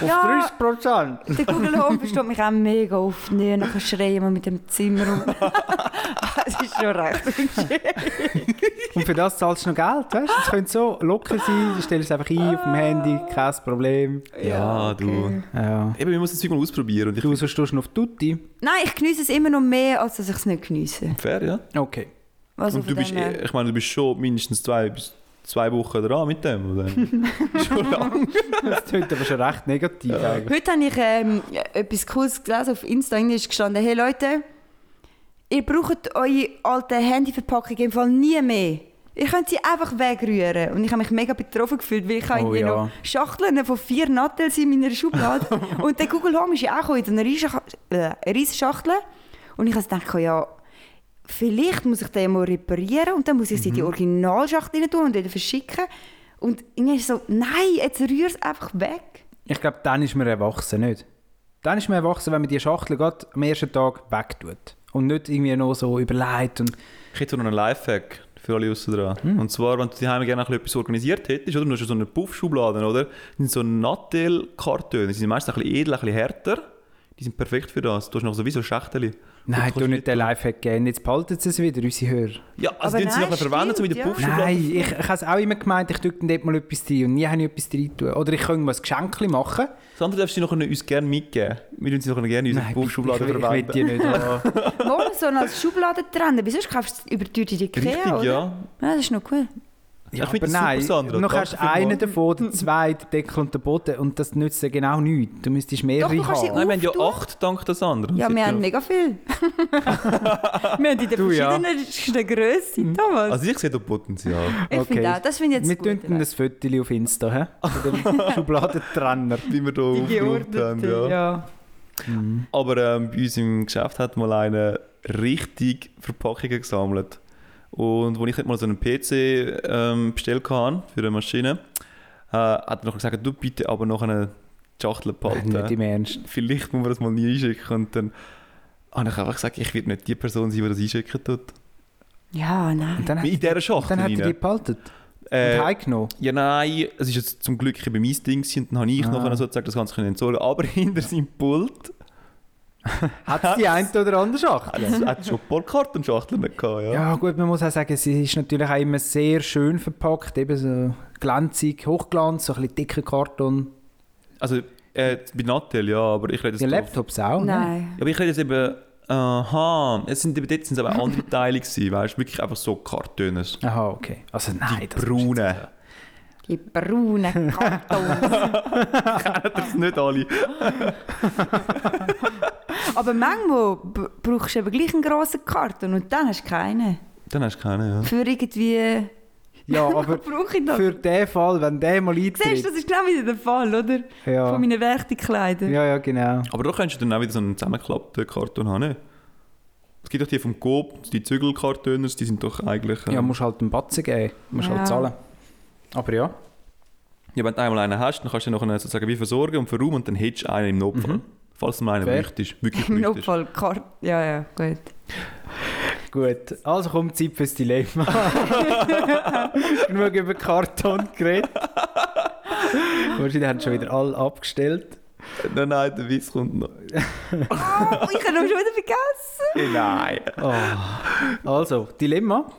Ja. 30 Prozent. Der Google Home versteht mich auch mega oft nicht. Nachher schreien wir mit dem Zimmer um. das ist schon recht. Und für das zahlst du noch Geld, weißt du? Das könnte so locker sein, du stellst es einfach ein auf dem Handy, kein Problem. Ja, du. Ja. Eben, wir müssen das Zeug mal ausprobieren. Und ich Du, du noch auf Tutti. Nein, ich genieße es immer noch mehr, als dass ich es nicht geniesse. fair, ja. Okay. Also und du bist, her- ich meine, du bist schon mindestens zwei bis zwei Wochen dran mit dem. Oder? schon lang. Das klingt aber schon recht negativ eigentlich. Heute habe ich ähm, etwas Cooles gelesen auf Insta. Da ist gestanden, hey Leute, ihr braucht eure alten Handyverpackungen im Fall nie mehr. Ihr könnt sie einfach wegrühren. Und ich habe mich mega betroffen gefühlt, weil ich habe Oh irgendwie ja. noch Schachteln von vier Nattels in meiner Schublade. und der Google Home ist ja auch in einer riesen, äh, riesen Schachtel. Und ich gedacht, ja, vielleicht muss ich den mal reparieren und dann muss ich sie in die Mhm. Originalschachtel rein tun und wieder verschicken. Und irgendwie ist so, nein, jetzt rühr es einfach weg. Ich glaube, dann ist man erwachsen, nicht? Dann ist man erwachsen, wenn man die Schachtel gerade am ersten Tag wegtut. Und nicht irgendwie noch so überlegt. Und Ich hätte noch einen Lifehack für alle aussen dran. Hm. Und zwar, wenn du daheim gerne noch etwas organisiert hättest, oder? Du hast so eine Puffschublade, oder? Das sind so Nattel-Kartone. Die sind meistens ein bisschen edler, ein bisschen härter. Die sind perfekt für das. Du hast noch sowieso Schächtchen. Nein, du nicht den Lifehack geben. Jetzt behalten sie es wieder, unsere Hörer. Ja, also Aber den sie nein, nachher verwenden, so mit der ja. Puffschublade. Nein, ich, ich habe es auch immer gemeint, ich tue dann dort mal etwas rein und nie habe ich etwas rein tun. Oder ich könnte mal ein Geschenk machen. Das andere darfst du noch uns gerne mitgeben. Wir würden sie noch gerne in unsere Puffschublade ich, ich, ich verwenden. will die nicht haben. Mal so als Schublade trennen, sonst kaufst du überteuert in Ikea, Richtig, oder? ja. Ja, das ist noch cool. Ja, ich aber finde das nein, super, noch hast einen davon, den zwei, den Deckel und den Boden und das nützt dir genau nichts. Du müsstest mehrere Doch, du kannst sie haben. Nein, wir haben ja acht dank des anderen. Ja, wir haben mega viel. wir haben in den Du, ja. verschiedensten Grössen, Thomas. Also ich sehe da Potenzial. ich okay. finde auch, das finde ich Wir jetzt tun gut. dann ein Foto auf Insta, hä? Von dem Schubladentrenner. Wie wir da Die aufgeräumt haben, ja. ja. Aber ähm, bei uns im Geschäft hat mal einer richtig Verpackungen gesammelt. Und als ich mal so einen PC ähm, bestellt hatte für eine Maschine, äh, hat er noch gesagt, du bitte aber noch eine Schachtel Nicht im behalten. Ernst. Vielleicht muss man das mal nie einschicken. Und dann habe ich einfach gesagt, ich werde nicht die Person sein, die das einschicken tut. Ja, nein. Und dann In dieser Schachtel dann hat er die behalten Äh, und heimgenommen. ja, nein, es ist jetzt zum Glück eben mein Ding gewesen und dann habe ich Ah. noch sozusagen das Ganze können entsorgen Aber hinter seinem Pult Hat es die eine oder andere Schachtel? Es hat schon ein paar Kartonschachteln gehabt, ja. Ja gut, man muss auch sagen, sie ist natürlich auch immer sehr schön verpackt, eben so glänzig, Hochglanz, so ein bisschen dicker Karton. Also, äh, bei Nattel, ja, aber ich rede jetzt Die da- Laptops auch, ne? Nein. Ja, aber ich rede jetzt eben, aha, es sind eben dort sind aber auch andere Teile gewesen, weißt du, wirklich einfach so Kartons. Aha, okay. Also nein, das Braune. Die braunen Kartons. Das nicht alle. Aber manchmal brauchst du eben gleich einen grossen Karton und dann hast du keinen. Dann hast du keine, ja. Für irgendwie... Ja, aber für den Fall, wenn der mal Siehst du, eintritt. das ist genau wieder der Fall, oder? Ja. Von meinen Werktekleidern. ja, ja, genau. Aber da könntest du dann auch wieder so einen zusammengeklappten Karton haben, nicht? Es gibt doch die vom Coop, die Zügelkartoners, die sind doch eigentlich... äh, Ja, musst halt einen Batzen geben. Musst Ja. halt zahlen. Aber ja. ja, wenn du einmal einen hast, dann kannst du den nachher sozusagen wie versorgen und verräumen und dann hättest du einen im Notfall. Falls du mal einen Fair. möchtest, wirklich Im möchtest. Notfall Kart... Ja, ja, gut. Gut, also kommt Zeit fürs Dilemma. Genug über Karton geredet. Wahrscheinlich haben schon wieder alle abgestellt. Nein, nein, der Witz kommt noch. Oh, ich habe ihn schon wieder vergessen. Nein. Oh. Also, Dilemma.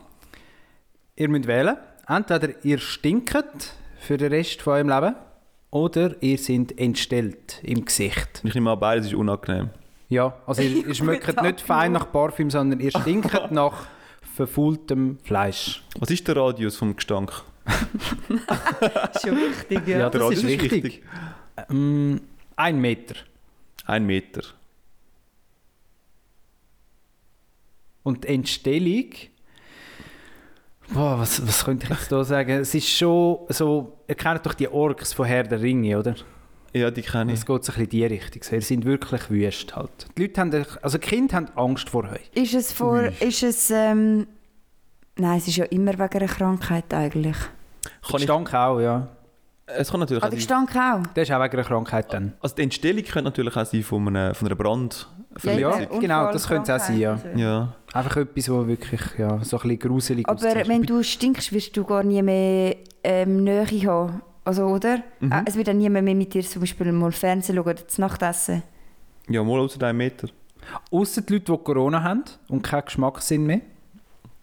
Ihr müsst wählen. Entweder ihr stinkt für den Rest von eurem Leben oder ihr seid entstellt im Gesicht. Ich nehme an, beides ist unangenehm. Ja, also ihr, ihr schmeckt nicht fein nach Parfüm, sondern ihr stinkt nach verfaultem Fleisch. Was ist der Radius vom Gestank? Das ist schon wichtig, ja. Ja, Der das Radius ist wichtig. Ähm, ein Meter. Ein Meter. Und die Entstellung. Boah, was, was könnte ich jetzt da sagen? Es ist schon so. Ihr kennt doch die Orks von Herr der Ringe, oder? Ja, die kenne ich. Es geht so ein bisschen in die Richtung. Sie sind wirklich wüst halt. Die Leute haben, also die Kinder haben Angst vor euch. Ist es vor... Ist es... Ähm, nein, es ist ja immer wegen einer Krankheit eigentlich. Kann Der ich, Gestank auch, ja. Es kann natürlich Ah, auch der sein, Gestank auch? Der ist auch wegen einer Krankheit dann. also die Entstellung könnte natürlich auch sein von einer, von einer Brandverletzung. Ja, genau, das könnte es auch sein, ja. Ja. Einfach etwas, wo wirklich ja, so ein bisschen gruselig Aber aussieht. wenn du stinkst, wirst du gar nie mehr ähm, Nähe haben. Also, oder? Mhm. Äh, Es wird dann niemand mehr mit dir zum Beispiel mal Fernsehen schauen oder zu Nacht essen. Ja, mal außer einem Meter. Ausser die Leute, die Corona haben und keinen Geschmackssinn mehr.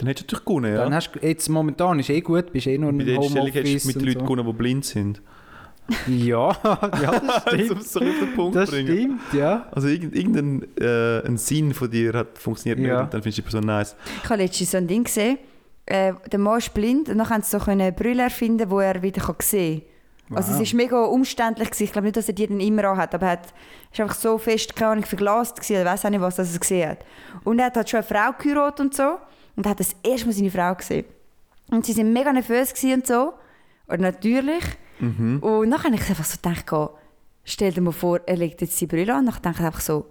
Dann hättest du natürlich gewonnen, ja. Dann hast du, jetzt momentan ist eh gut, bist eh nur Bei im der Entstellung hättest du mit Leuten so. gewonnen, die blind sind. Ja, ja, das Um stimmt. es so auf den Punkt das bringen. stimmt, ja. Also irgend- irgendein äh, ein Sinn von dir hat funktioniert Ja. nicht und dann findest du die Person nice. Ich habe letztens so ein Ding gesehen. Äh, der Mann ist blind und dann haben sie so eine Brille erfinden, wo er wieder kann sehen kann. Also es Wow. war mega umständlich. Gewesen. Ich glaube nicht, dass er die dann immer anhat, aber er hat, ist einfach so fest, keine Ahnung, verglast gewesen, oder weiß auch nicht, was er gesehen hat. Und er hat halt schon eine Frau geheiratet und so und hat das erste Mal seine Frau gesehen. Und sie waren mega nervös und so. Und natürlich. Und dann habe ich einfach so gedacht, oh, stell dir mal vor, er legt jetzt die Brille an. Und dann denke ich einfach so,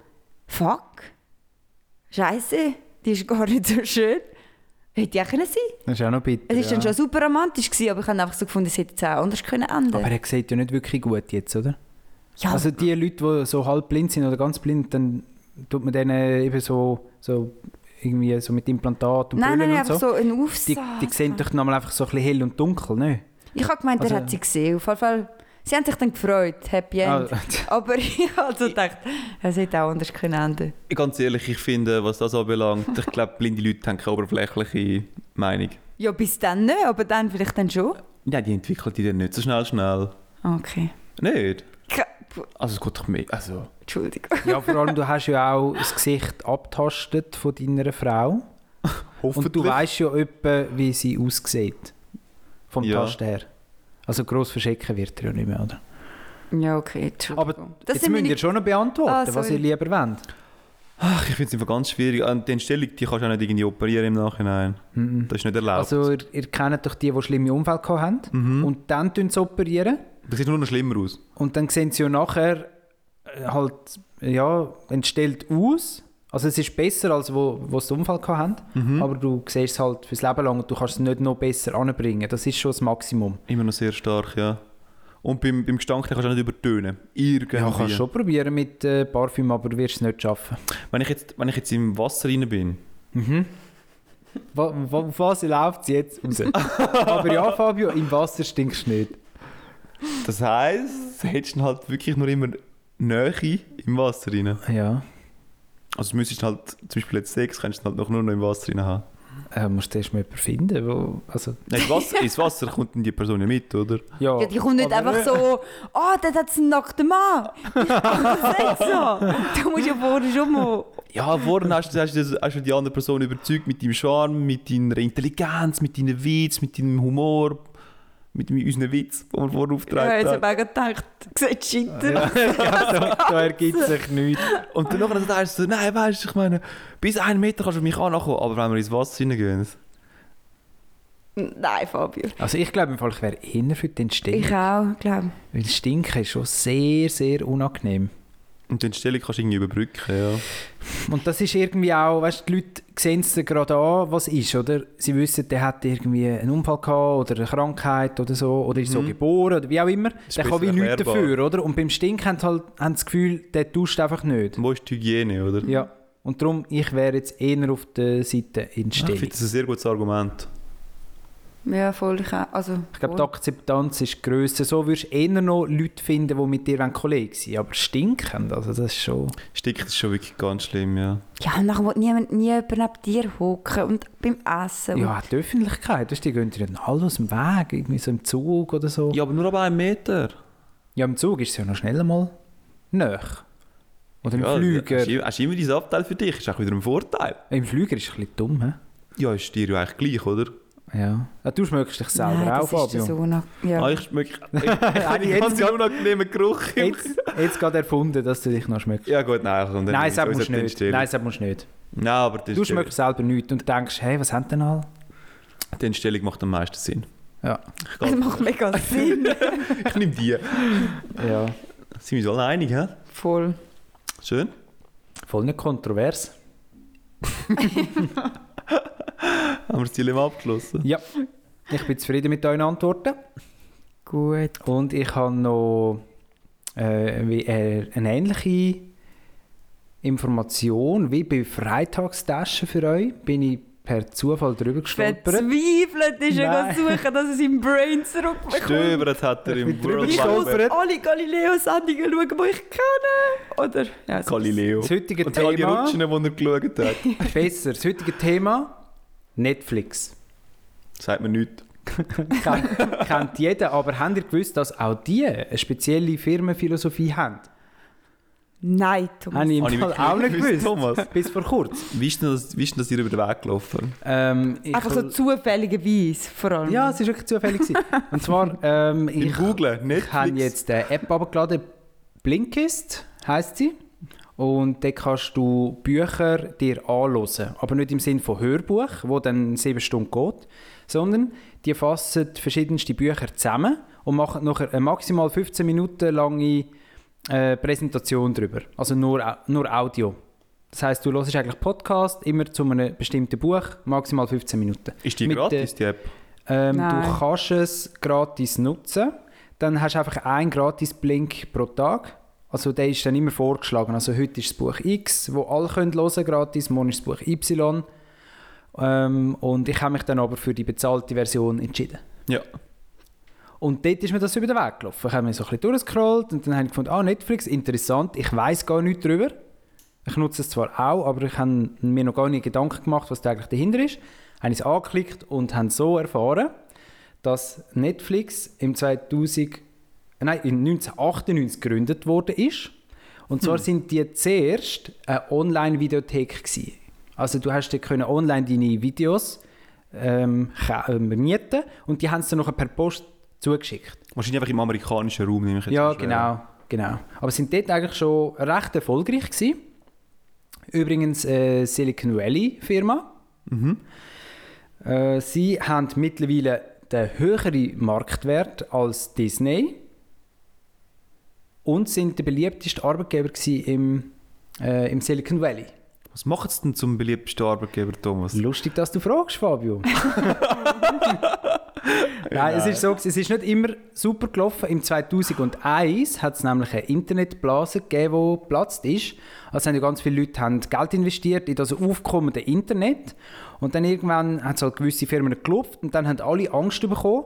fuck, Scheiße, die ist gar nicht so schön. Hätte ja können sein. Das ist auch noch bitter. Es war ja. dann schon super romantisch, gewesen, aber ich habe einfach so gefunden, es hätte jetzt auch anders können enden Aber er sieht ja nicht wirklich gut jetzt, oder? Ja, Also die Leute, die so halb blind sind oder ganz blind, dann tut man denen eben so, so irgendwie so mit Implantat und nein, nein, und einfach so. so ein Die, Aufsatz. die sehen doch nochmal einfach so ein bisschen hell und dunkel, ne? Ich habe gemeint, Also- er hat sie gesehen. Auf jeden Fall, sie haben sich dann gefreut, Happy Ah, End. Aber ich habe also gedacht, es hätte auch anders können enden Ganz ehrlich, ich finde, was das anbelangt, ich glaube, blinde Leute haben keine oberflächliche Meinung. Ja, bis dann nicht, aber dann vielleicht dann schon. Ja, die entwickeln die dann nicht so schnell, schnell. Okay. Nicht? Also es geht doch mehr, also... Entschuldigung. ja, vor allem, du hast ja auch das Gesicht abtastet von deiner Frau. Und du weißt ja etwa, wie sie aussieht. Vom Ja. Tasten her. Also gross verschicken wird er ja nicht mehr, oder? Ja, okay, Entschuldigung. Aber das jetzt müsst meine... ihr schon noch beantworten, Ah, was ihr lieber wollt. Ach, ich finde es einfach ganz schwierig. Die Entstellung, die kannst du auch nicht irgendwie operieren im Nachhinein. Mhm. Das ist nicht erlaubt. Also ihr, ihr kennt doch die, die schlimme Unfälle gehabt haben. Mhm. Und dann tun sie operieren. das sieht nur noch schlimmer aus. Und dann sehen sie ja nachher halt, ja, entstellt aus. Also es ist besser, als wo, wo sie den Unfall haben. Mhm. Aber du siehst es halt fürs Leben lang und du kannst es nicht noch besser anbringen. Das ist schon das Maximum. Immer noch sehr stark, ja. Und beim, beim Gestank kannst du auch nicht übertönen. Irgendwie. Ja, kannst schon probieren mit äh, Parfüm, aber du wirst es nicht schaffen. Wenn ich, jetzt, wenn ich jetzt im Wasser rein bin, Mhm. Auf was läuft es jetzt raus? aber ja, Fabio, im Wasser stinkst du nicht. das heisst, du hättest dann halt wirklich nur immer Nähe im Wasser rein. Ja. Also du müsstest halt, zum Beispiel jetzt Sex, kannst du halt noch nur noch im Wasser rein haben. Äh, musst du erst mal jemanden finden, wo, also, Nein, ins Wasser, ins Wasser kommt dann die Person ja mit, oder? ja, Ja, die kommt nicht einfach so, ah, dort hat es einen nackten Mann. Das nicht so. Du musst ja vorher schon mal... Ja, vorhin hast du, hast, du, hast du die andere Person überzeugt mit deinem Charme, mit deiner Intelligenz, mit deinem Witz, mit deinem Humor, mit dem- unseren Witz, den wir vorher Ja, aufgetragen jetzt habe ich gedacht, sieht scheiter. ja, da, da ergibt sich nichts. Und dann nachher sagst du so, nein, weißt du, ich meine, bis einen Meter kannst du mich ankommen, aber wenn wir ins Wasser hineingehen, Nein, Fabio. Also ich glaube im Fall, ich wäre eher für den Stinken. Ich auch, glaube Weil Stinken ist schon sehr, sehr unangenehm. Und die Entstellung kannst du irgendwie überbrücken, ja. Und das ist irgendwie auch, weißt du, die Leute sehen es gerade an, was ist, oder? Sie wissen, der hat irgendwie einen Unfall gehabt oder eine Krankheit oder so, oder ist so Mhm. geboren oder wie auch immer. Ist Der kann wie nichts dafür, oder? Und beim Stinken haben sie halt haben das Gefühl, der duscht einfach nicht. Wo ist die Hygiene, oder? Ja. Und darum, ich wäre jetzt eher auf der Seite in Ja, ich finde das ein sehr gutes Argument. Ja, voll. Ich, auch. also, Ich glaube, die. Akzeptanz ist grösser. So würdest du eher noch Leute finden, die mit dir Kollegen sind Aber stinken, also das ist schon... Stickt ist schon wirklich ganz schlimm, ja. Ja, und nachher will niemand nie jemand neben dir hocken und beim Essen. Ja, die Öffentlichkeit, weißt, die gehen dir dann alle aus dem Weg, irgendwie so im Zug oder so. Ja, aber nur ab einem Meter. Ja, im Zug ist es ja noch schnell mal näher. Oder im ja, Flüger. Hast, du- hast du immer dein Abteil für dich, ist auch wieder ein Vorteil. Im Flüger ist es ein bisschen dumm, hä? Ja, ist dir ja eigentlich gleich, oder? Ja. ja du schmeckst dich selber Nein, auch, das Fabio. so ja. Ah, ich schmecke ich, ganz grad- unangenehmen Geruch. Jetzt, jetzt gerade erfunden, dass du dich noch schmeckst. Ja gut, nein. Also, Nein, das musst du nicht. Nein, das musst nicht. Nein, aber die Du schmeckst selber nichts und denkst, hey, was haben denn alle? die Entstellung macht am meisten Sinn. Ja. Ich, Das macht mega Sinn. ich nehme die. ja. Sind wir uns alle einig, hä? Voll. Schön. Voll nicht kontrovers. Haben wir das Dilemma abgeschlossen? Ja. Ich bin zufrieden mit euren Antworten. Gut. Und ich habe noch äh, wie, äh, eine ähnliche Information wie bei Freitagstaschen für euch. Bin ich per Zufall drüber gestolpert. Verzweifelt ist er Nein. suchen, dass er seinen Brain zurückbekommt. Stöbert hat er im World Ich muss alle Galileo-Sendungen schauen, die ich kenne. Oder? Ja, Galileo. Das heutige Und all die Thema, Rutschen, die er geschaut hat. besser, das heutige Thema Netflix. Sagt mir nichts. Kennt, kennt jeder, aber habt ihr gewusst, dass auch die eine spezielle Firmenphilosophie haben? Nein, Thomas. Habe ich im Habe ich Fall wirklich auch nicht nicht gewusst, gewusst. Thomas. Bis vor kurzem. Wie ist denn das, wie ist denn das ihr über den Weg gelaufen? Ähm, ich Einfach so zufälligerweise, vor allem. Ja, es war wirklich zufällig. gewesen. Und zwar, ähm, In ich, Google, ich Netflix. habe jetzt eine App abgeladen, Blinkist heisst sie. Und dort kannst du Bücher dir anhören. Aber nicht im Sinne von Hörbuch, wo dann sieben Stunden geht, sondern die fassen verschiedenste Bücher zusammen und machen nachher eine maximal 15 Minuten lange äh, Präsentation darüber. Also nur, nur Audio. Das heisst, du hörst eigentlich Podcast immer zu einem bestimmten Buch, maximal 15 Minuten. Ist die Mit gratis, die App? Ähm, du kannst es gratis nutzen. Dann hast du einfach einen gratis Blink pro Tag. Also der ist dann immer vorgeschlagen. Also heute ist das Buch X, wo alle können hören gratis. Morgen ist das Buch Y. Ähm, und ich habe mich dann aber für die bezahlte Version entschieden. Ja. Und dort ist mir das über den Weg gelaufen. Ich habe mich so ein bisschen durchgescrollt und dann habe ich gefunden, ah, Netflix, interessant, ich weiß gar nichts darüber. Ich nutze es zwar auch, aber ich habe mir noch gar nicht Gedanken gemacht, was da eigentlich dahinter ist. Habe es angeklickt und habe so erfahren, dass Netflix im 2000, nein, in 1998 gegründet worden ist. Und zwar sind die zuerst eine Online-Videothek gewesen. Also du hast können online deine Videos ähm, ähm, mieten und die haben es dann nachher per Post zugeschickt. Wahrscheinlich einfach im amerikanischen Raum, nehme ich jetzt Ja, genau, genau. Aber sind dort eigentlich schon recht erfolgreich gewesen. Übrigens äh, Silicon Valley Firma. Äh, sie haben mittlerweile den höheren Marktwert als Disney und sind der beliebteste Arbeitgeber im, äh, im Silicon Valley. Was macht es denn zum beliebtesten Arbeitgeber, Thomas? Lustig, dass du fragst, Fabio. Nein, es ist so, es ist nicht immer super gelaufen. Im 2001 hat es nämlich eine Internetblase gegeben, die geplatzt ist. Also haben ja ganz viele Leute haben Geld investiert in das aufkommende Internet. Und dann irgendwann hat es halt gewisse Firmen geklopft und dann haben alle Angst bekommen,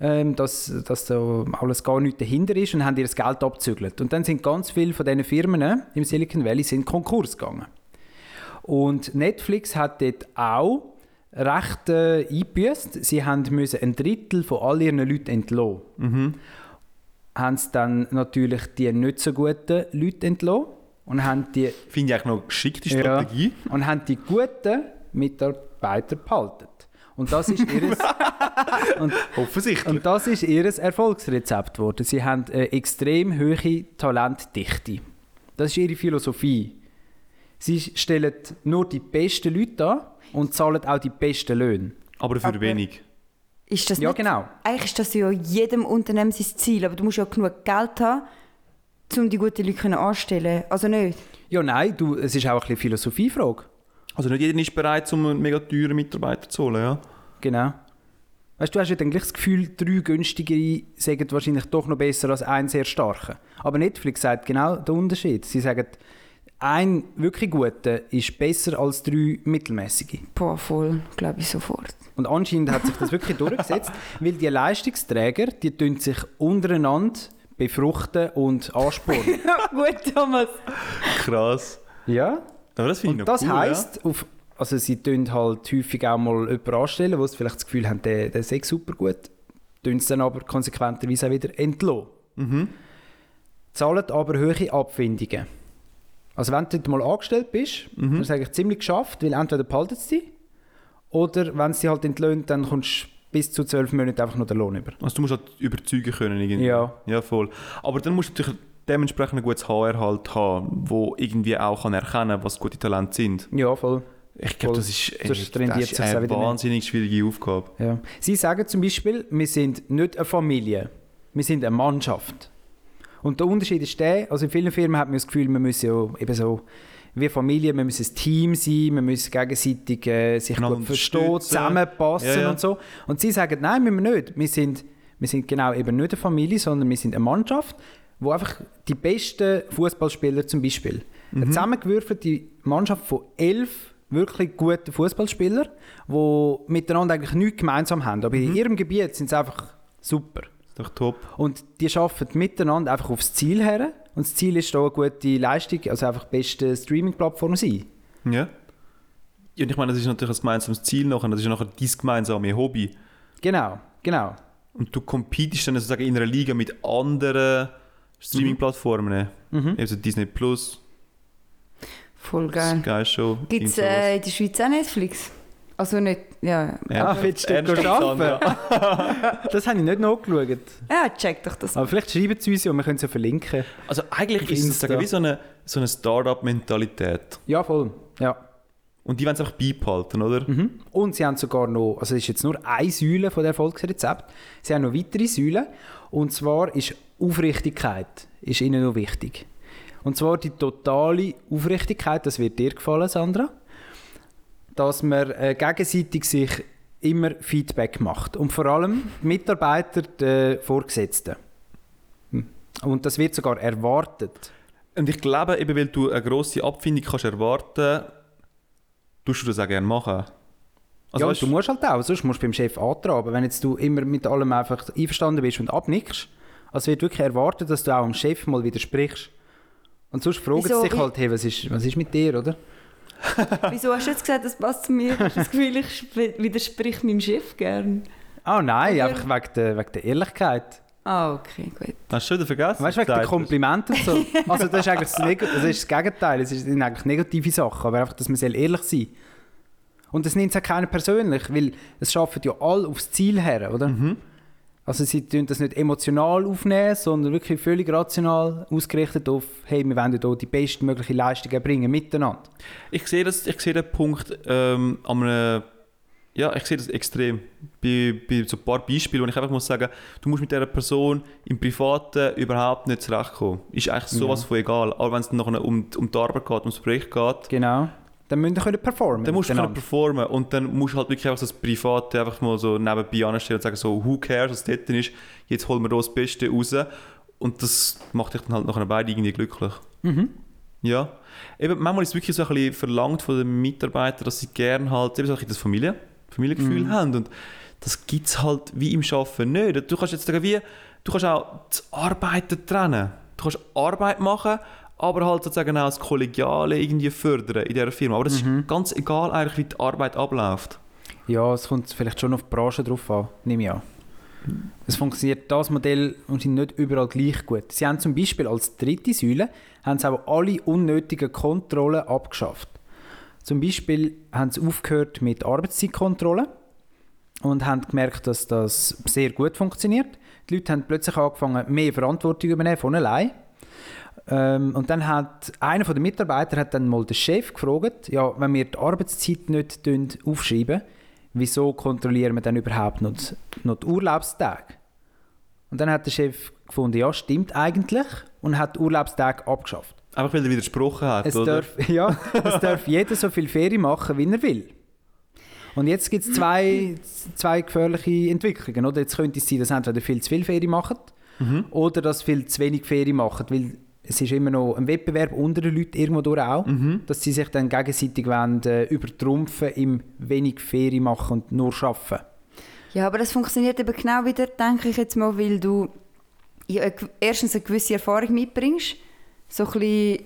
ähm, dass, dass da alles gar nicht dahinter ist und haben ihr das Geld abzügelt. Und dann sind ganz viele von diesen Firmen im Silicon Valley sind Konkurs gegangen. Und Netflix hat dort auch recht äh, eingebüßt. Sie haben müssen ein Drittel von all ihren Leuten entlassen. Mhm. Haben sie dann natürlich die nicht so guten Leute entlassen und haben die, Finde ich eigentlich noch eine geschickte Ja. Strategie. und haben die guten Mitarbeiter behalten. Und das ist ihr und, Offensichtlich. und das ist ihr Erfolgsrezept geworden. Sie haben eine extrem hohe Talentdichte. Das ist ihre Philosophie. Sie stellen nur die besten Leute an und zahlen auch die besten Löhne. aber für Aber- wenig. Ist das Ja, nicht, genau. Eigentlich ist das ja jedem Unternehmen sein Ziel, aber du musst ja genug Geld haben, um die guten Leute können anstellen Also nicht? Ja, nein, du, es ist auch ein bisschen Philosophiefrage. Also nicht jeder ist bereit, um einen mega teuren Mitarbeiter zu holen, ja? Genau. Weißt du, du hast ja dann gleich das Gefühl, drei günstigere sagen wahrscheinlich doch noch besser als ein sehr starker. Aber Netflix sagt genau den Unterschied. Sie sagen, ein wirklich guter ist besser als drei mittelmäßige. Boah, voll, glaube ich sofort. Und anscheinend hat sich das wirklich durchgesetzt, weil die Leistungsträger, die tun sich untereinander befruchten und anspornen. Gut, Thomas. Krass. ja. Aber das finde ich Und noch das cool, heisst, auf, also sie tun halt häufig auch mal jemanden anstellen, wo sie vielleicht das Gefühl haben, der, der sei super gut, tun es dann aber konsequenterweise auch wieder entlassen. ja. Mhm. Zahlen aber hohe Abfindungen. Also wenn du dort mal angestellt bist, Mhm. dann ist es eigentlich ziemlich geschafft, weil entweder behalten sie dich, oder wenn sie halt entlöhnt, dann kommst du bis zu zwölf Monate einfach nur den Lohn über. Also du musst halt überzeugen können irgendwie. Ja. Ja, voll. Aber dann musst du natürlich dementsprechend ein gutes HR halt haben, wo irgendwie auch kann erkennen was gute Talente sind. Ja, voll. Ich glaube, das ist, das ist eine wieder nicht. wahnsinnig schwierige Aufgabe. Ja. Sie sagen zum Beispiel, wir sind nicht eine Familie, wir sind eine Mannschaft. Und der Unterschied ist der, also in vielen Firmen hat man das Gefühl, man müsse ja eben so wie Familie, man müsse ein Team sein, man müsse gegenseitig äh, sich Einander gut verstehen, zusammenpassen Ja, ja. und so. Und sie sagen, nein, müssen wir nicht. Wir sind, wir sind genau eben nicht eine Familie, sondern wir sind eine Mannschaft, wo einfach die besten Fußballspieler zum Beispiel, Mhm. eine zusammengewürfelte Mannschaft von elf wirklich guten Fußballspieler, die miteinander eigentlich nichts gemeinsam haben. Aber Mhm. in ihrem Gebiet sind sie einfach super. Doch top. Und die arbeiten miteinander einfach aufs Ziel her. Und das Ziel ist da eine gute Leistung, also einfach die beste Streaming-Plattform sein. Ja. Ja, Und ich meine, das ist natürlich ein gemeinsames Ziel nachher, das ist ja nachher dein gemeinsame Hobby. Genau, genau. Und du competest dann sozusagen in einer Liga mit anderen Streaming-Plattformen. Mhm. Also Disney Plus, Voll geil. Sky Show. Gibt es äh, in der Schweiz auch Netflix? Also nicht, ja. Ja. Ah, willst du dort arbeiten? Das habe ich nicht nachgeschaut. Ja, check doch das. Aber vielleicht schreiben sie uns ja und wir können es ja verlinken. Also eigentlich Auf ist es wie so eine, so eine Start-up-Mentalität. Ja, voll. Ja. Und die wollen es einfach beibehalten, oder? Mhm. Und sie haben sogar noch, also es ist jetzt nur eine Säule von der Erfolgsrezept, sie haben noch weitere Säulen. Und zwar ist Aufrichtigkeit ist ihnen noch wichtig. Und zwar die totale Aufrichtigkeit, das wird dir gefallen, Sandra, dass man äh, gegenseitig sich immer Feedback macht. Und vor allem die Mitarbeiter der Vorgesetzten. Hm. Und das wird sogar erwartet. Und ich glaube, eben weil du eine grosse Abfindung kannst erwarten tust du das auch gerne machen. Also, ja, weißt du musst halt auch, sonst musst du beim Chef antraben. Wenn jetzt du immer mit allem einfach einverstanden bist und abnickst, also wird wirklich erwartet, dass du auch dem Chef mal widersprichst. Und sonst fragen Wieso? sie dich halt, hey, was ist, was ist mit dir, oder? Wieso hast du jetzt gesagt, das passt zu mir? Ich habe das Gefühl, ich sp- widersprich meinem Chef gern. Ah nein, Oder- einfach wegen der, wegen der Ehrlichkeit. Ah, okay, gut. Hast du schon wieder vergessen? Weißt du, wegen der Gesagt hast? Komplimente und so. Also das ist eigentlich das, Neg das, ist das Gegenteil, es sind eigentlich negative Sachen, aber einfach, dass man soll ehrlich sein Und das nimmt es auch keiner persönlich, weil es schaffen ja alle aufs Ziel her, oder? Mhm. Also sie tun das nicht emotional aufnehmen, sondern wirklich völlig rational ausgerichtet auf, hey, wir wollen hier die bestmögliche Leistung erbringen, miteinander. Ich sehe, das, ich sehe den Punkt ähm, an einem, ja, ich sehe das extrem. Bei, bei so ein paar Beispielen, wo ich einfach muss sagen, du musst mit dieser Person im Privaten überhaupt nicht zurechtkommen. Ist eigentlich sowas Ja. von egal. Aber wenn es dann nachher um, um die Arbeit geht, ums Projekt geht, Genau. Dann müssen sie können performen. dann musst du können performen und dann musst du halt wirklich einfach so das Private einfach mal so nebenbei anstellen und sagen so, who cares, was dort ist, jetzt holen wir da das Beste raus. Und das macht dich dann halt nachher beide irgendwie glücklich. Mhm. Ja. Eben, manchmal ist es wirklich so ein bisschen verlangt von den Mitarbeitern, dass sie gerne halt eben so ein das Familie, Familiengefühl Mhm. haben. Und das gibt es halt wie im Arbeiten nicht. Du kannst jetzt sagen, wie, du kannst auch das Arbeiten trennen. Du kannst Arbeit machen, aber halt sozusagen auch das Kollegiale irgendwie fördern in dieser Firma. Aber es Mhm. ist ganz egal eigentlich, wie die Arbeit abläuft. Ja, es kommt vielleicht schon auf die Branche drauf an, nehme ich an. Es funktioniert das Modell anscheinend nicht überall gleich gut. Sie haben zum Beispiel als dritte Säule haben sie auch alle unnötigen Kontrollen abgeschafft. Zum Beispiel haben sie aufgehört mit Arbeitszeitkontrollen und haben gemerkt, dass das sehr gut funktioniert. Die Leute haben plötzlich angefangen, mehr Verantwortung übernehmen von allein. Ähm, und dann hat einer der Mitarbeiter hat dann mal den Chef gefragt, ja, wenn wir die Arbeitszeit nicht aufschreiben, wieso kontrollieren wir dann überhaupt noch, noch die Urlaubstage? Und dann hat der Chef gefunden, ja, stimmt eigentlich, und hat die Urlaubstage abgeschafft. Einfach weil er widersprochen hat, Es oder? darf, ja, es darf jeder so viel Ferien machen, wie er will. Und jetzt gibt es zwei, zwei gefährliche Entwicklungen. Oder? Jetzt könnte es sein, dass entweder viel zu viel Ferien machen Mhm. oder dass viel zu wenig Ferien machen. Weil es ist immer noch ein Wettbewerb unter den Leuten irgendwo durch auch, Mhm. dass sie sich dann gegenseitig wollen, äh, übertrumpfen im wenig Ferien machen und nur arbeiten. Ja, aber das funktioniert eben genau wieder, denke ich jetzt mal, weil du ja, eine gew- erstens eine gewisse Erfahrung mitbringst. So ein bisschen,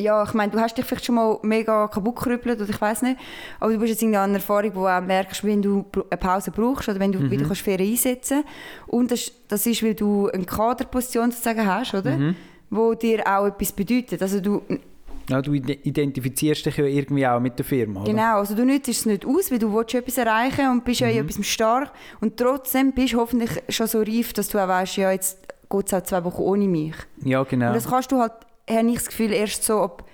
ja, ich meine, du hast dich vielleicht schon mal mega kaputt gerüppelt oder ich weiß nicht, aber du bist jetzt irgendwie an einer Erfahrung, wo du auch merkst, wenn du eine Pause brauchst oder wenn du wieder kannst Ferien einsetzen Und das, das ist, weil du eine Kaderposition sozusagen hast, oder? Wo dir auch etwas bedeutet. Also du, Ja, du ide- identifizierst dich ja irgendwie auch mit der Firma. Oder? Genau, also du nützt es nicht aus, weil du willst etwas erreichen und bist ja Mhm. in etwas stark und trotzdem bist du hoffentlich schon so reif, dass du auch weißt, ja, jetzt geht es auch zwei Wochen ohne mich. Ja, genau. Und das kannst du halt, habe ich das Gefühl, erst so, ob,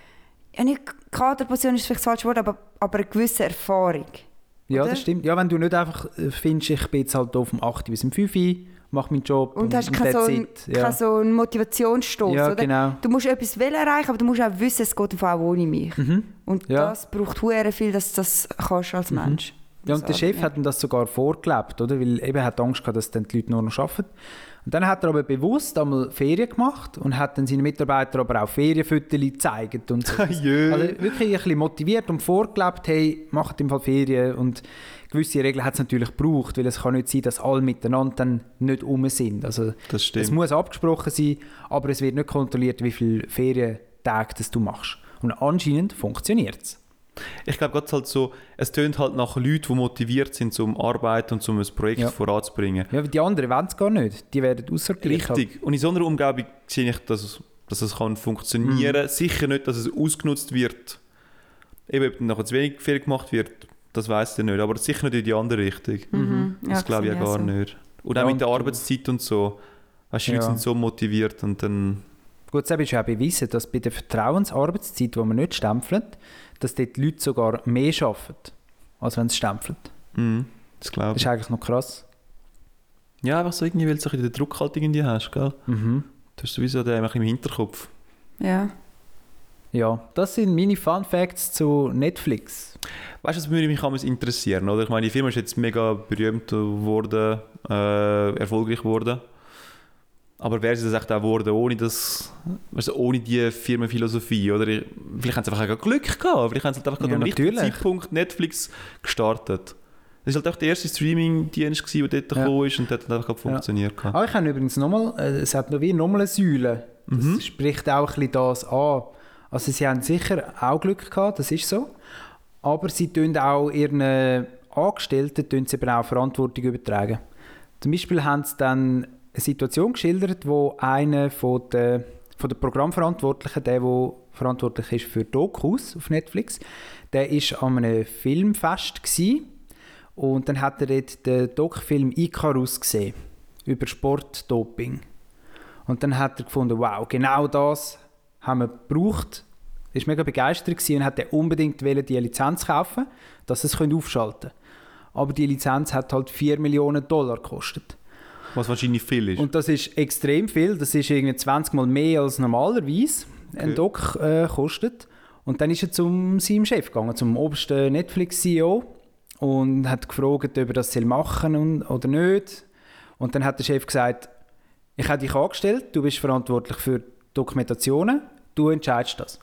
ja nicht Kaderposition ist vielleicht das falsche Wort, aber, aber eine gewisse Erfahrung. Ja, oder? das stimmt. Ja, wenn du nicht einfach äh, findest, ich bin jetzt halt hier vom 8 bis um 5 Uhr, mache meinen Job Und hast keinen so, it. Ja, so einen Motivationsstoß, ja oder? genau. Du musst etwas erreichen, aber du musst auch wissen, es geht auch ohne mich. Mhm. Und Ja. das braucht sehr viel, dass du das kannst als Mensch. Ja, und der So, Chef ja. hat ihm das sogar vorgelebt, oder? Weil eben er hat Angst gehabt, dass dann die Leute nur noch arbeiten. Und dann hat er aber bewusst einmal Ferien gemacht und hat dann seinen Mitarbeitern aber auch Ferienfotos gezeigt. Und so. Also wirklich ein bisschen motiviert und vorgelebt, hey, macht im Fall Ferien. Und gewisse Regeln hat es natürlich gebraucht, weil es kann nicht sein, dass alle miteinander dann nicht um sind. Also Das es stimmt. muss abgesprochen sein, aber es wird nicht kontrolliert, wie viele Ferientage das du machst. Und anscheinend funktioniert es. Ich glaube, gerade halt so, es tönt halt nach Leuten, die motiviert sind, zum Arbeiten und zum ein Projekt Ja. voranzubringen. Ja, weil die anderen wollen es gar nicht. Die werden aussortiert. Richtig. Und in so einer Umgebung sehe ich, dass es, dass es kann funktionieren Mhm. Sicher nicht, dass es ausgenutzt wird. Eben, ob dann nachher zu wenig viel gemacht wird, das weiß ich nicht. Aber sicher nicht in die andere Richtung. Mhm. Das glaube ich ja gar so. nicht. Und Ja, auch mit und der Arbeitszeit und so. Weißt du, die Leute Ja. sind so motiviert und dann... Gut, es ist auch bewiesen, dass bei der Vertrauensarbeitszeit, die man nicht stempelt, dass dort die Leute sogar mehr arbeiten, als wenn sie stempeln. Mhm, das glaube Das ich. ist eigentlich noch krass. Ja, einfach so irgendwie, weil du so ein bisschen den Druck halt irgendwie hast, gell? Mhm. Du hast sowieso den einfach im Hinterkopf. Ja. Ja, das sind meine Fun Facts zu Netflix. Weißt du, das würde mich auch interessieren, oder? Ich meine, die Firma ist jetzt mega berühmt geworden, äh, erfolgreich geworden. Aber wäre sie das echt auch geworden, ohne das, du, ohne die Firmenphilosophie, oder? Ich- Vielleicht haben sie einfach auch Glück gehabt, vielleicht haben sie halt einfach Ja, am richtigen. Zeitpunkt Netflix gestartet. Das war halt auch der erste Streaming-Dienst, der dort Ja. gekommen ist und der hat dann einfach funktioniert. gehabt. Ah, ich habe übrigens nochmal, äh, es hat noch wie nochmal eine Säule. Das Mhm. spricht auch ein bisschen das an. Also sie haben sicher auch Glück gehabt, das ist so. Aber sie tun auch ihren Angestellten tun sie eben auch Verantwortung übertragen. Zum Beispiel haben sie dann eine Situation geschildert, wo einer von der, von der Programmverantwortlichen, der, der verantwortlich ist für Dokus auf Netflix, der ist an einem Filmfest gewesen, und dann hat er dort den Doc-Film Icarus gesehen über Sportdoping. Und dann hat er gefunden, wow, genau das haben wir gebraucht. Er war mega begeistert und hat unbedingt die Lizenz kaufen, dass sie es aufschalten können. Aber die Lizenz hat halt 4 Millionen Dollar gekostet. Was wahrscheinlich viel ist. Und das ist extrem viel. Das ist irgendwie 20 Mal mehr als normalerweise ein Okay. Doc äh, kostet. Und dann ist er zum seinem Chef gegangen, zum obersten Netflix-CEO und hat gefragt, ob er das soll machen und, oder nicht. Und dann hat der Chef gesagt, ich habe dich angestellt, du bist verantwortlich für Dokumentationen, du entscheidest das.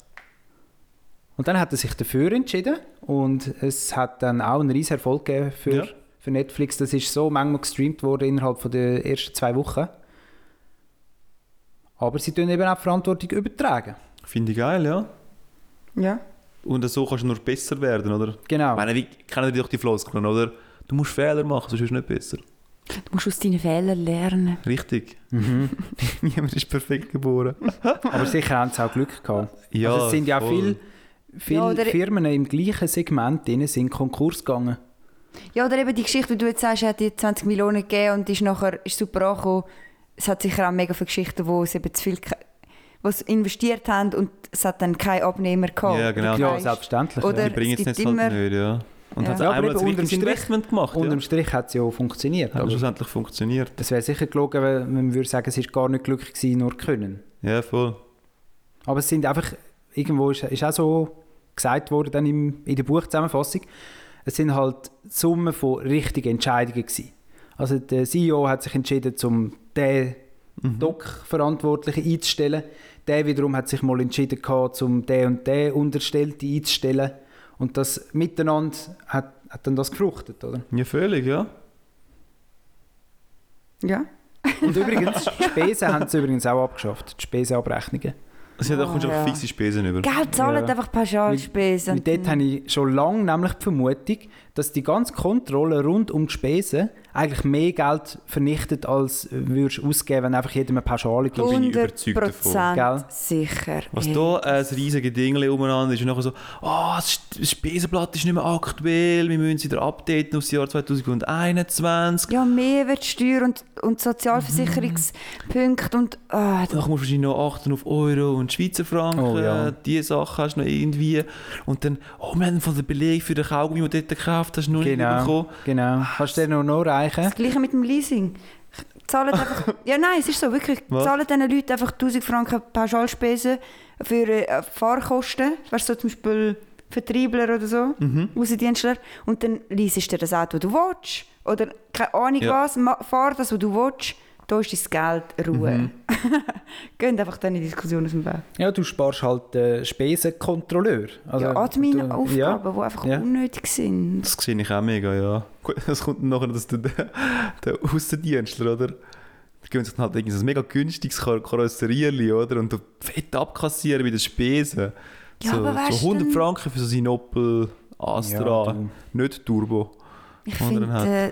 Und dann hat er sich dafür entschieden und es hat dann auch einen riesen Erfolg gegeben für, Ja. für Netflix. Das ist so manchmal gestreamt worden innerhalb von der ersten zwei Wochen. Aber sie tun eben auch die Verantwortung übertragen. Finde ich geil, ja. Ja. Und so kannst du nur besser werden, oder? Genau. Ich meine, wie kennen die doch die Floskeln, oder? Du musst Fehler machen, sonst ist es nicht besser. Du musst aus deinen Fehlern lernen. Richtig. Mhm. Niemand ist perfekt geboren. Aber sicher haben sie auch Glück gehabt. Ja, also es sind ja auch voll. viele, viele Ja, Firmen im gleichen Segment drin sind Konkurs gegangen. Ja, oder eben die Geschichte, die du jetzt sagst, hat dir 20 Millionen gegeben und ist nachher ist super angekommen. Es hat sicher auch mega viele Geschichten, wo sie eben zu viel sie investiert haben und es hat dann keinen Abnehmer gehabt. Ja, genau. Ja, selbstverständlich. Oder- ja. Die bringen es es jetzt halt immer- nicht, ja. Und Ja. hat Ja, einmal das unterm Strich- gemacht, Unterm ja. Strich hat es ja funktioniert. Hat Aber schlussendlich funktioniert. es wäre sicher gelogen, wenn man würde sagen, es ist gar nicht glücklich gewesen, nur können. Ja, voll. Aber es sind einfach, irgendwo ist, ist auch so gesagt worden dann im, in der Buchzusammenfassung, es sind halt Summen von richtigen Entscheidungen gewesen. Also der CEO hat sich entschieden, um den Doc-Verantwortlichen einzustellen. Der wiederum hat sich mal entschieden, gehabt, um den und den Unterstellten einzustellen. Und das miteinander hat, hat dann das gefruchtet, oder? Ja, völlig, ja. Ja. Und übrigens, die Spesen haben sie übrigens auch abgeschafft, die Spesenabrechnungen. Also, da kommst du einfach ja. fixe Spesen über. Geld zahlen Ja. einfach Pauschalspesen. Und dort habe ich schon lange nämlich die Vermutung, dass die ganze Kontrolle rund um die Spesen eigentlich mehr Geld vernichtet, als würdest du ausgeben, wenn einfach jedem eine Pauschale gibt. bin ich 100 überzeugt davon. Prozent Gell? sicher. Was Ey. da ein riesiges Ding umeinander ist und nachher so, ah, das das Spesenblatt ist nicht mehr aktuell, wir müssen es wieder updaten aufs Jahr 2021. Ja, Mehrwertsteuer und, und Sozialversicherungspunkte und... ah, Dann musst du wahrscheinlich noch achten auf Euro und Schweizer Franken, Oh, ja. diese Sachen hast du noch irgendwie. Und dann, oh, wir haben von den Beleg für den Kaugummi, den du dort gekauft hast, noch nicht Genau, bekommen. genau. Kannst du den noch, noch reichen? Das gleiche mit dem Leasing. Zahlen einfach, ja nein, es ist so, wirklich. Was? Zahlen diesen Leuten einfach 1000 Franken Pauschalspesen für äh, Fahrkosten. Weißt du, so zum Beispiel Vertriebler oder so, Mhm. Außendienstler. Und dann leasest du das Auto, das du willst. Oder keine Ahnung Ja. was, fahr das, was du willst. Da ist dein Geld, Ruhe. Mhm. Geht einfach die Diskussion aus dem Weg. Ja, du sparst halt äh, Spesenkontrolleur. Also, ja, Admin-Aufgaben, ja. die einfach Ja. unnötig sind. Das sehe ich auch mega, ja. Das kommt dann nachher, dass der, der Aussendienstler, oder? Die gehen sich dann halt irgendwie so ein mega günstiges Kar Karosserierli, oder? Und du fett abkassieren bei den Spesen. Ja, so, aber so 100 du- Franken für so ein Opel Astra, Ja, nicht Turbo. Ich finde, hat. äh,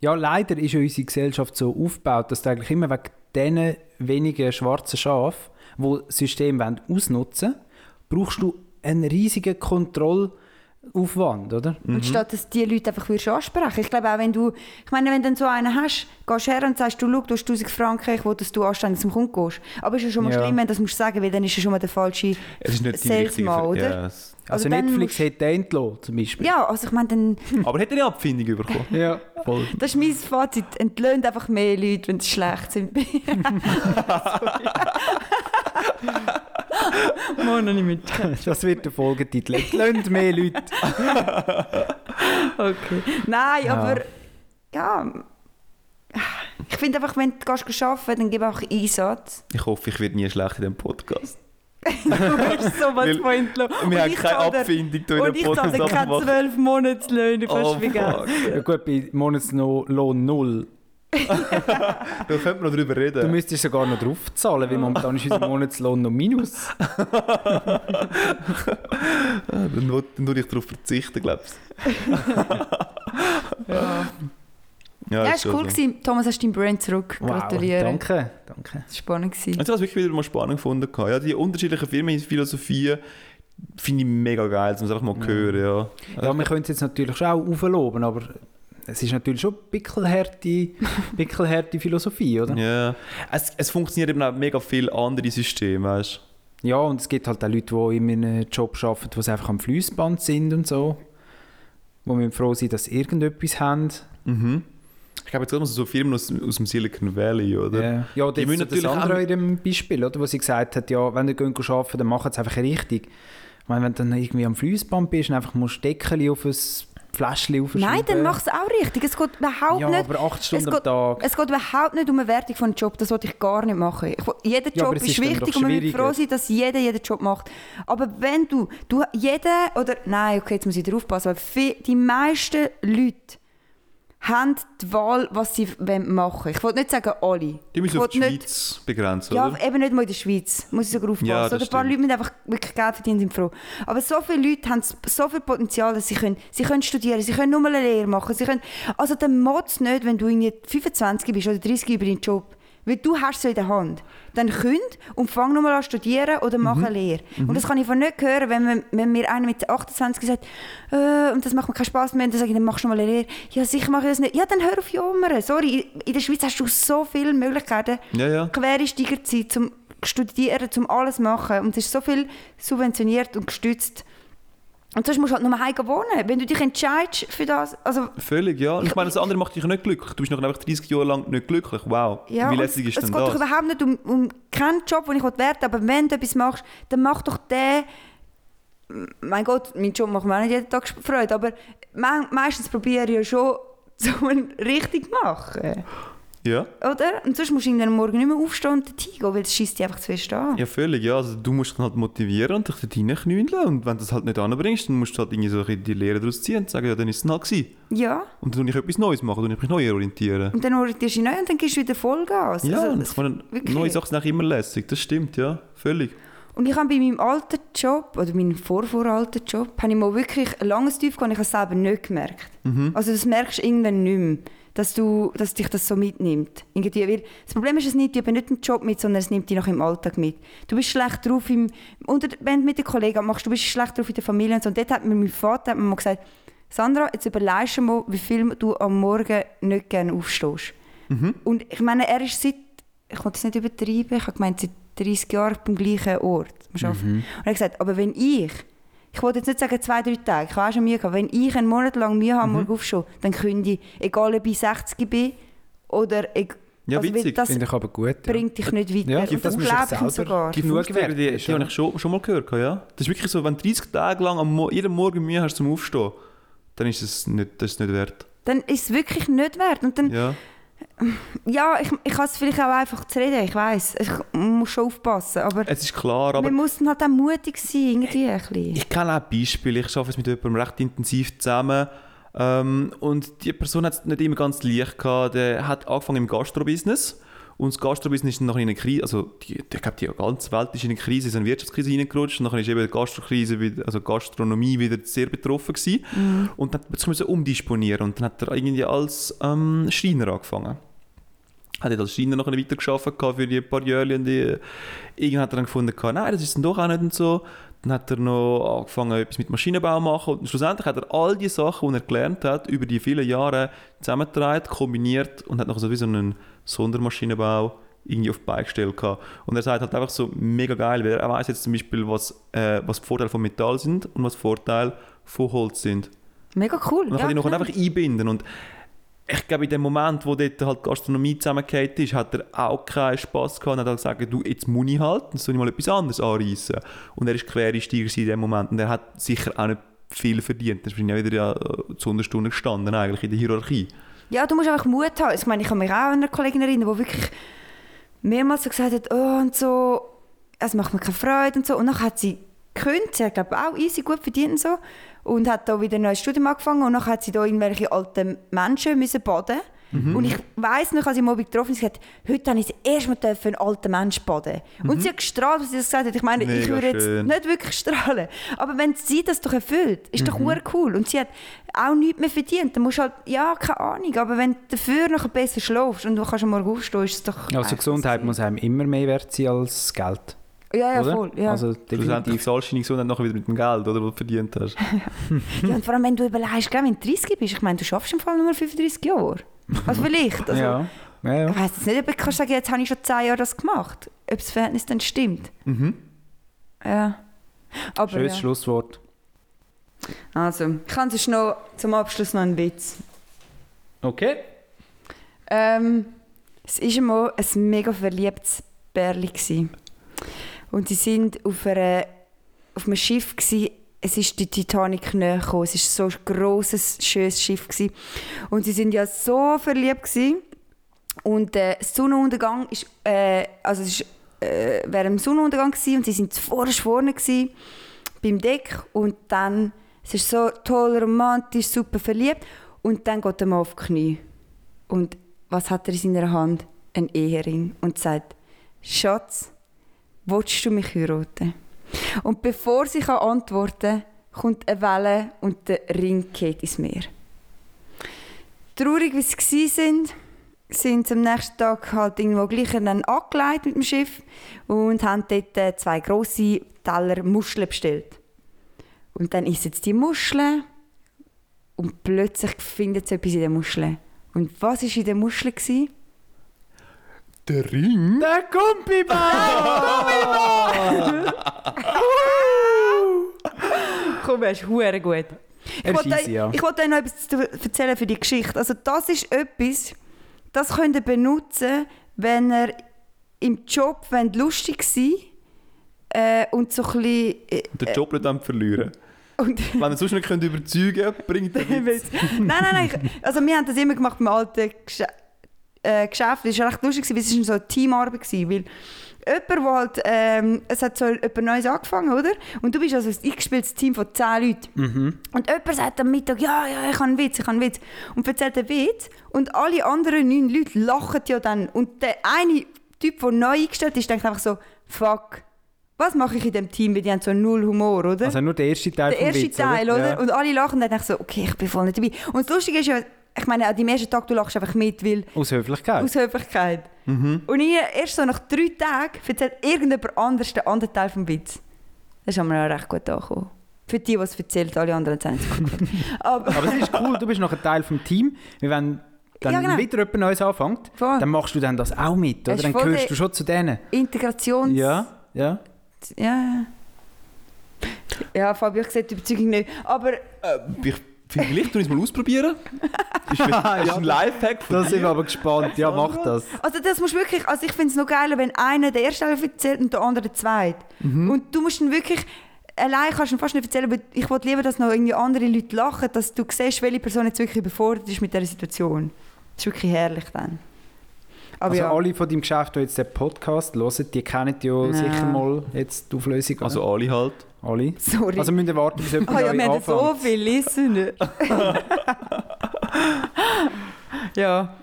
Ja, leider ist unsere Gesellschaft so aufgebaut, dass eigentlich immer wegen diesen wenigen schwarzen Schafen, die das System ausnutzen wollen, brauchst du einen riesigen Kontrollaufwand, oder? Und statt dass die Leute einfach würdest ansprechen. Ich glaube auch, wenn du, ich meine, wenn du dann so einen hast, gehst du her und sagst, du, schau, du hast 1000 Franken, ich will, dass du anständig zum Kunden gehst. Aber es ist ja schon mal Ja. schlimm, wenn du das musst sagen, weil dann ist ja schon mal der falsche Es ist nicht die richtige Salesman, oder? Ja, es- Also, Also Netflix musst- hätte den entlassen, zum Beispiel. Ja, also ich meine, dann, Aber hat er eine Abfindung bekommen? Ja, voll. das ist mein Fazit, entlöhnt einfach mehr Leute, wenn sie schlecht sind. Morgen noch nicht mit. Das wird der Folgetitel. Entlöhnt mehr Leute. Okay. Nein, Ja. aber ja. Ich finde einfach, wenn du gehst arbeiten dann gib auch Einsatz. Ich hoffe, ich werde nie schlecht in diesem Podcast. Du wirst so was von entlohnt. Wir Und haben ich keine Abfindung hier in Und dem ich Podcast zahle keine zwölf Monatslöhne, fast Oh, wie. Ja gut, bei Monatslohn null. Da könnte man noch drüber Du reden. müsstest sogar noch drauf zahlen, weil momentan ist unser Monatslohn noch minus. Dann würde ich darauf verzichten, glaube ich. Ja, Ja, ja ist cool so. gewesen. Thomas, hast du deinen Brand zurück. Gratuliere. danke, danke. Das war spannend. Gewesen. Also, was ich wirklich wieder mal spannend gefunden. Ja, die unterschiedlichen Firmenphilosophien finde ich mega geil, um es einfach mal hören. Ja. Ja, wir können es jetzt natürlich schon auch aufloben, aber es ist natürlich schon pickelharte, pickelharte Philosophie, oder? Ja. Es, es funktioniert eben auch mega viele andere Systeme, weißt Ja, und es gibt halt auch Leute, die in einem Job arbeiten, die einfach am Fließband sind und so. Wo wir froh sind, dass sie irgendetwas haben. du? Mhm. Ich glaube, jetzt mal so Firmen aus, aus dem Silicon Valley, oder? Ja, ja Die das müssen ist das natürlich andere auch- in dem Beispiel, oder? wo sie gesagt hat, ja, wenn ihr geht arbeiten dann macht es einfach richtig. Ich meine, wenn du dann irgendwie am Fließband bist und einfach musst Deckel auf ein Fläschchen aufschreiben. Nein, dann mach es auch richtig. Es geht überhaupt Ja, nicht. aber acht Stunden es am geht, Tag. Es geht überhaupt nicht um eine Wertung von einem Job. Das wollte ich gar nicht machen. Ich, jeder Ja, Job es ist, ist wichtig und man muss froh sein, dass jeder jeden Job macht. Aber wenn du, du jeder oder nein, okay, jetzt muss ich wieder aufpassen, aber die meisten Leute haben die Wahl, was sie wollen machen Ich wollte nicht sagen alle. Die müssen auf die nicht- Schweiz begrenzen, Ja, oder? eben nicht mal in der Schweiz. Muss ich sogar aufpassen. Ja, das Oder ein paar. Leute müssen einfach wirklich Geld verdienen, sind froh. Aber so viele Leute haben so viel Potenzial, dass sie können, sie können studieren, sie können nur eine Lehre machen. Sie können, also dann motzt nicht, wenn du irgendwie 25 bist oder 30 über deinen Job. Weil du hast es in der Hand. Dann künd und fang nochmal an studieren oder mach Mhm. eine Lehre. Und das kann ich von nicht hören, wenn, man, wenn mir einer mit 28 sagt, äh, und das macht mir keinen Spass mehr, und dann sage ich, dann machst du mal eine Lehre. Ja, sicher mache ich das nicht. Ja, dann hör auf jammern. Sorry, in der Schweiz hast du so viele Möglichkeiten. Ja, ja. Quereinsteigerzeit zum Studieren, zum alles machen. Und es ist so viel subventioniert und gestützt. Und sonst musst du halt nur heim wohnen. Wenn du dich entscheidest für das, also Völlig, ja. Und ich meine, das andere macht dich nicht glücklich. Du bist noch einfach 30 Jahre lang nicht glücklich. Wow. ja, Wie lässig ist es denn geht doch das? überhaupt nicht um, um keinen Job, den ich werden will, aber wenn du etwas machst, dann mach doch den, mein Gott, mein Job macht mir auch nicht jeden Tag Freude, aber me meistens probiere ich ja schon, so einen richtig zu machen. Ja. Oder? Und sonst musst du irgendwann morgen nicht mehr aufstehen und dorthin gehen, weil das schießt dich einfach zu fest an. Ja, völlig, ja. Also, du musst dich halt motivieren und dich dort reinknüllen. Und wenn du das halt nicht anbringst, dann musst du halt irgendwie so die Lehre daraus ziehen und sagen, ja, dann ist es halt gewesen. Ja. Und dann tue ich etwas Neues machen, dann ich mich neu orientieren. Und dann orientierst du dich neu und dann gehst du wieder Vollgas. Ja, Also, ich meine, wirklich. neue Sachen sind auch immer lässig. Das stimmt, ja. Völlig. Und ich habe bei meinem alten Job, oder meinem vorvoralten Job, habe ich mal wirklich ein langes Tief gehabt und ich habe es selber nicht gemerkt. Mhm. Also das merkst du irgendwann nicht mehr, dass, du, dass dich das so mitnimmt. Irgendwie, weil das Problem ist, es nimmt dich eben nicht im Job mit, sondern es nimmt dich noch im Alltag mit. Du bist schlecht drauf, im, unter, wenn du mit den Kollegen machst, du bist schlecht drauf in der Familie und so. Und dort hat mir mein Vater hat mir mal gesagt, Sandra, jetzt überlegst du mal, wie viel du am Morgen nicht gerne aufstehst. Mhm. Und ich meine, er ist seit, ich will das nicht übertreiben, ich habe gemeint, seit 30 Jahren beim gleichen Ort Arbeiten. Und er hat gesagt, aber wenn ich, ich wollte jetzt nicht sagen zwei, drei Tage, ich habe auch schon Mühe gehabt, wenn ich einen Monat lang Mühe habe, morgen aufstehen, dann kündige ich, egal ob ich 60 bin oder ich, Ja, also, witzig. das Finde ich aber gut. Ja. bringt dich nicht weiter. Ja, und das glaube ich ihm sogar. Die die, die habe ich schon, schon mal gehört. Ja? Das ist wirklich so, wenn du 30 Tage lang am Mo jeden Morgen Mühe hast zum Aufstehen, dann ist es nicht, das ist nicht wert. Dann ist es wirklich nicht wert. Und dann, Ja. Ja, ich, ich kann es vielleicht auch einfach zu reden, ich weiß Ich muss schon aufpassen, aber Es ist klar, aber man muss dann halt auch mutig sein, irgendwie ein bisschen. ich kenne auch Beispiele. Ich arbeite mit jemandem recht intensiv zusammen. Ähm, und die Person hat es nicht immer ganz leicht gehabt. Der hat angefangen im Gastrobusiness. Und das Gastrobusiness ist noch in eine Krise, also die, ich glaube, die ganze Welt ist in eine Krise, ist in eine Wirtschaftskrise hineingerutscht. Und dann ist eben die Gastrokrise, also Gastronomie wieder sehr betroffen gewesen. Und dann musste man so umdisponieren. Und dann hat er irgendwie als ähm, Schreiner angefangen. Hat dort als Schreiner noch weiter gearbeitet für die paar Jahre. Und die, irgendwann hat er dann gefunden, nein, das ist dann doch auch nicht so. Dann hat er noch angefangen, etwas mit Maschinenbau zu machen. Und schlussendlich hat er all die Sachen, die er gelernt hat, über die vielen Jahre zusammengetragen, kombiniert und hat noch so wie so einen Sondermaschinenbau irgendwie auf die Beine gestellt. gehabt. Und er sagt halt einfach so mega geil, weil er weiß jetzt zum Beispiel, was, äh, was die Vorteile von Metall sind und was die Vorteile von Holz sind. Mega cool. Und dann kann ich noch einfach einbinden. Und ich glaube, in dem Moment, wo dort halt Gastronomie zusammengefallen ist, hat er auch keinen Spass gehabt und hat halt gesagt, du, jetzt muss ich halt, soll ich mal etwas anderes anreissen. Und er ist Quereinsteiger in dem Moment und er hat sicher auch nicht viel verdient. Er ist ja wieder äh, zu Unterstunden gestanden eigentlich in der Hierarchie. Ja, du musst einfach Mut haben. Ich meine, ich kann mich auch eine Kollegin erinnern, die wirklich mehrmals so gesagt hat, oh und so, es macht mir keine Freude und so. Und dann hat sie gekündigt, sie glaube auch easy gut verdient und so. Und hat da wieder ein neues Studium angefangen und dann hat sie da irgendwelche alten Menschen müssen baden Und ich weiss noch, als ich mal getroffen habe, sie hat heute habe ich das erste Mal einen alten Menschen baden. Und sie hat gestrahlt, als sie das gesagt hat. Ich meine, ich Mega würde jetzt schön. nicht wirklich strahlen. Aber wenn sie das doch erfüllt, ist doch hure cool. Und sie hat auch nichts mehr verdient. Dann musst du halt, ja, keine Ahnung, aber wenn du dafür noch besser schläfst und du kannst am Morgen aufstehen, ist es doch... Also Gesundheit muss einem immer mehr wert sein als Geld. Ja, ja, oder? voll. Ja. Also definitiv. zahlst du deine Gesundheit nachher wieder mit dem Geld, oder, das du verdient hast. ja, und vor allem, wenn du überlegst, wenn du 30 bist, ich meine, du schaffst im Fall nur 35 Jahre. Also vielleicht. Also, ja. Ja, ja. Ich weiss jetzt nicht, ob ich kann sagen, jetzt habe ich schon 10 Jahre das gemacht. Ob das Verhältnis dann stimmt. Mhm. Ja. Aber Schönes ja. Schlusswort. Also, ich habe sonst noch zum Abschluss noch einen Witz. Okay. Ähm, es war einmal ein mega verliebtes Bärli. Und sie sind auf, auf einem Schiff. Gsi. Es ist die Titanic näher. Es war so ein grosses, schönes Schiff. Gsi. Und sie sind ja so verliebt. Gsi. Und äh, der Sonnenuntergang ist, äh, also es ist, äh, während dem Sonnenuntergang gsi und sie sind zuvorderst vorne gsi, beim Deck und dann es ist so toll romantisch, super verliebt Und dann geht der Mann auf die Knie. Und was hat er in seiner Hand? Ein Ehering. Und sagt, Schatz, willst du mich heiraten? Und bevor sie kann antworten kann, kommt eine Welle und der Ring geht ins Meer. Traurig, wie sie sind, sind sie am nächsten Tag halt irgendwo gleich angelegt mit dem Schiff und haben dort äh, zwei grosse Teller Muscheln bestellt. Und dann essen sie die Muscheln und plötzlich finden sie etwas in den Muscheln. Und was war in den Muscheln? gewesen? Der Ring? Der Gumpiball! Komm, er ist hure gut. Ich Er ist wollte easy, ja. ich wollte euch noch etwas erzählen für die Geschichte. Also das ist etwas, das könnt ihr benutzen, wenn ihr im Job wollt lustig sein äh, und so ein bisschen... Äh, Den Job nicht am verlieren. und Wenn ihr sonst nicht könnt überzeugen könnt, bringt der Witz. nein, nein, nein. Ich, also wir haben das immer gemacht beim alten Gesche äh, Geschäft. Das war recht lustig, weil es war so eine Teamarbeit. Gewesen, weil jemand, der halt, ähm, es hat so jemand Neues angefangen, oder? Und du bist also ein eingespieltes Team von 10 Leuten. Und jemand sagt am Mittag, ja, ja, ich habe einen Witz, ich habe einen Witz. Und erzählt einen Witz. Und alle anderen neun Leute lachen ja dann. Und der eine Typ, der neu eingestellt ist, denkt einfach so, fuck, was mache ich in dem Team? Weil die haben so null Humor, oder? Also nur der erste Teil der vom erste Witz, Teil, oder? Ja. Und alle lachen dann denke ich so, okay, ich bin voll nicht dabei. Und das Lustige ist ja, ich meine, an deinem ersten Tag, du lachst einfach mit, weil Aus Höflichkeit. aus Höflichkeit. Und ich, erst so nach drei Tagen erzählt irgendjemand anders den anderen Teil vom Witz. Das ist aber auch recht gut angekommen. Für die, die es erzählt, alle anderen haben es Aber es ist cool, du bist noch ein Teil vom Team. Weil wenn dann Ja, genau. wieder jemand Neues anfängt, Voll. dann machst du dann das auch mit, oder? Dann gehörst du schon zu denen. Integrations... Ja, ja. Ja, ja. Ja, Fabio, ich sehe die Überzeugung nicht. Aber Äh, ich, vielleicht tun wir es mal ausprobieren. Das ist, das ist ein Lifehack von Da sind wir aber gespannt. Ja, mach das. Also das musst du wirklich, also ich finde es noch geiler, wenn einer den ersten Teil erzählt und der andere den zweiten. Mhm. Und du musst dann wirklich, allein kannst du ihn fast nicht erzählen, weil ich wollte lieber, dass noch irgendwie andere Leute lachen, dass du siehst, welche Person jetzt wirklich überfordert ist mit dieser Situation. Das ist wirklich herrlich dann. Aber Also ja, alle von deinem Geschäft, die jetzt den Podcast hören, die kennen ja Ja. sicher mal jetzt die Auflösung. oder? Also alle halt. Alle. sorry. Also müssen wir warten, bis jemand Ah ja, neu wir haben so viele Listener. ja.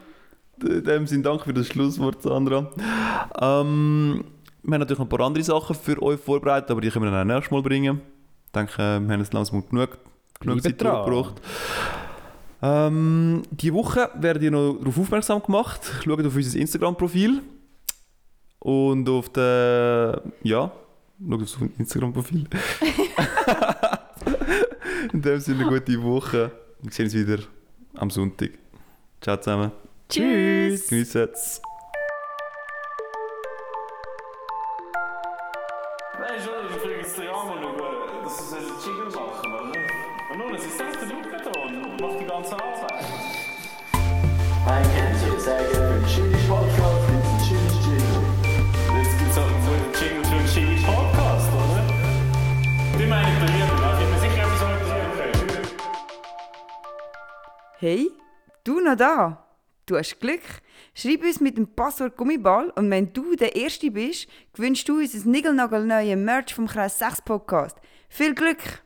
In dem Sinne, danke für das Schlusswort, Sandra. Ähm, wir haben natürlich noch ein paar andere Sachen für euch vorbereitet, aber die können wir dann auch nächstes Mal bringen. Ich denke, wir haben jetzt langsam genug, genug Zeit durchgebracht. Ähm, diese Woche werdet ihr noch darauf aufmerksam gemacht. Schaut auf unser Instagram-Profil. Und auf der. Ja, schaut auf unser Instagram-Profil. In dem Sinne, eine gute Woche. Wir sehen uns wieder am Sonntag. Ciao zusammen. Tschüss. Es. Nein, schon, ich den Jan schauen, dass sie einen Jingle machen, oder? Und nun, es ist selbst der da und macht die ganze Arbeit. Hey, du noch da? Du hast Glück. Schreib uns mit dem Passwort Gummiball und wenn du der Erste bist, gewünschst du uns ein niegelnagelneues Merch vom Kreis 6 Podcast. Viel Glück!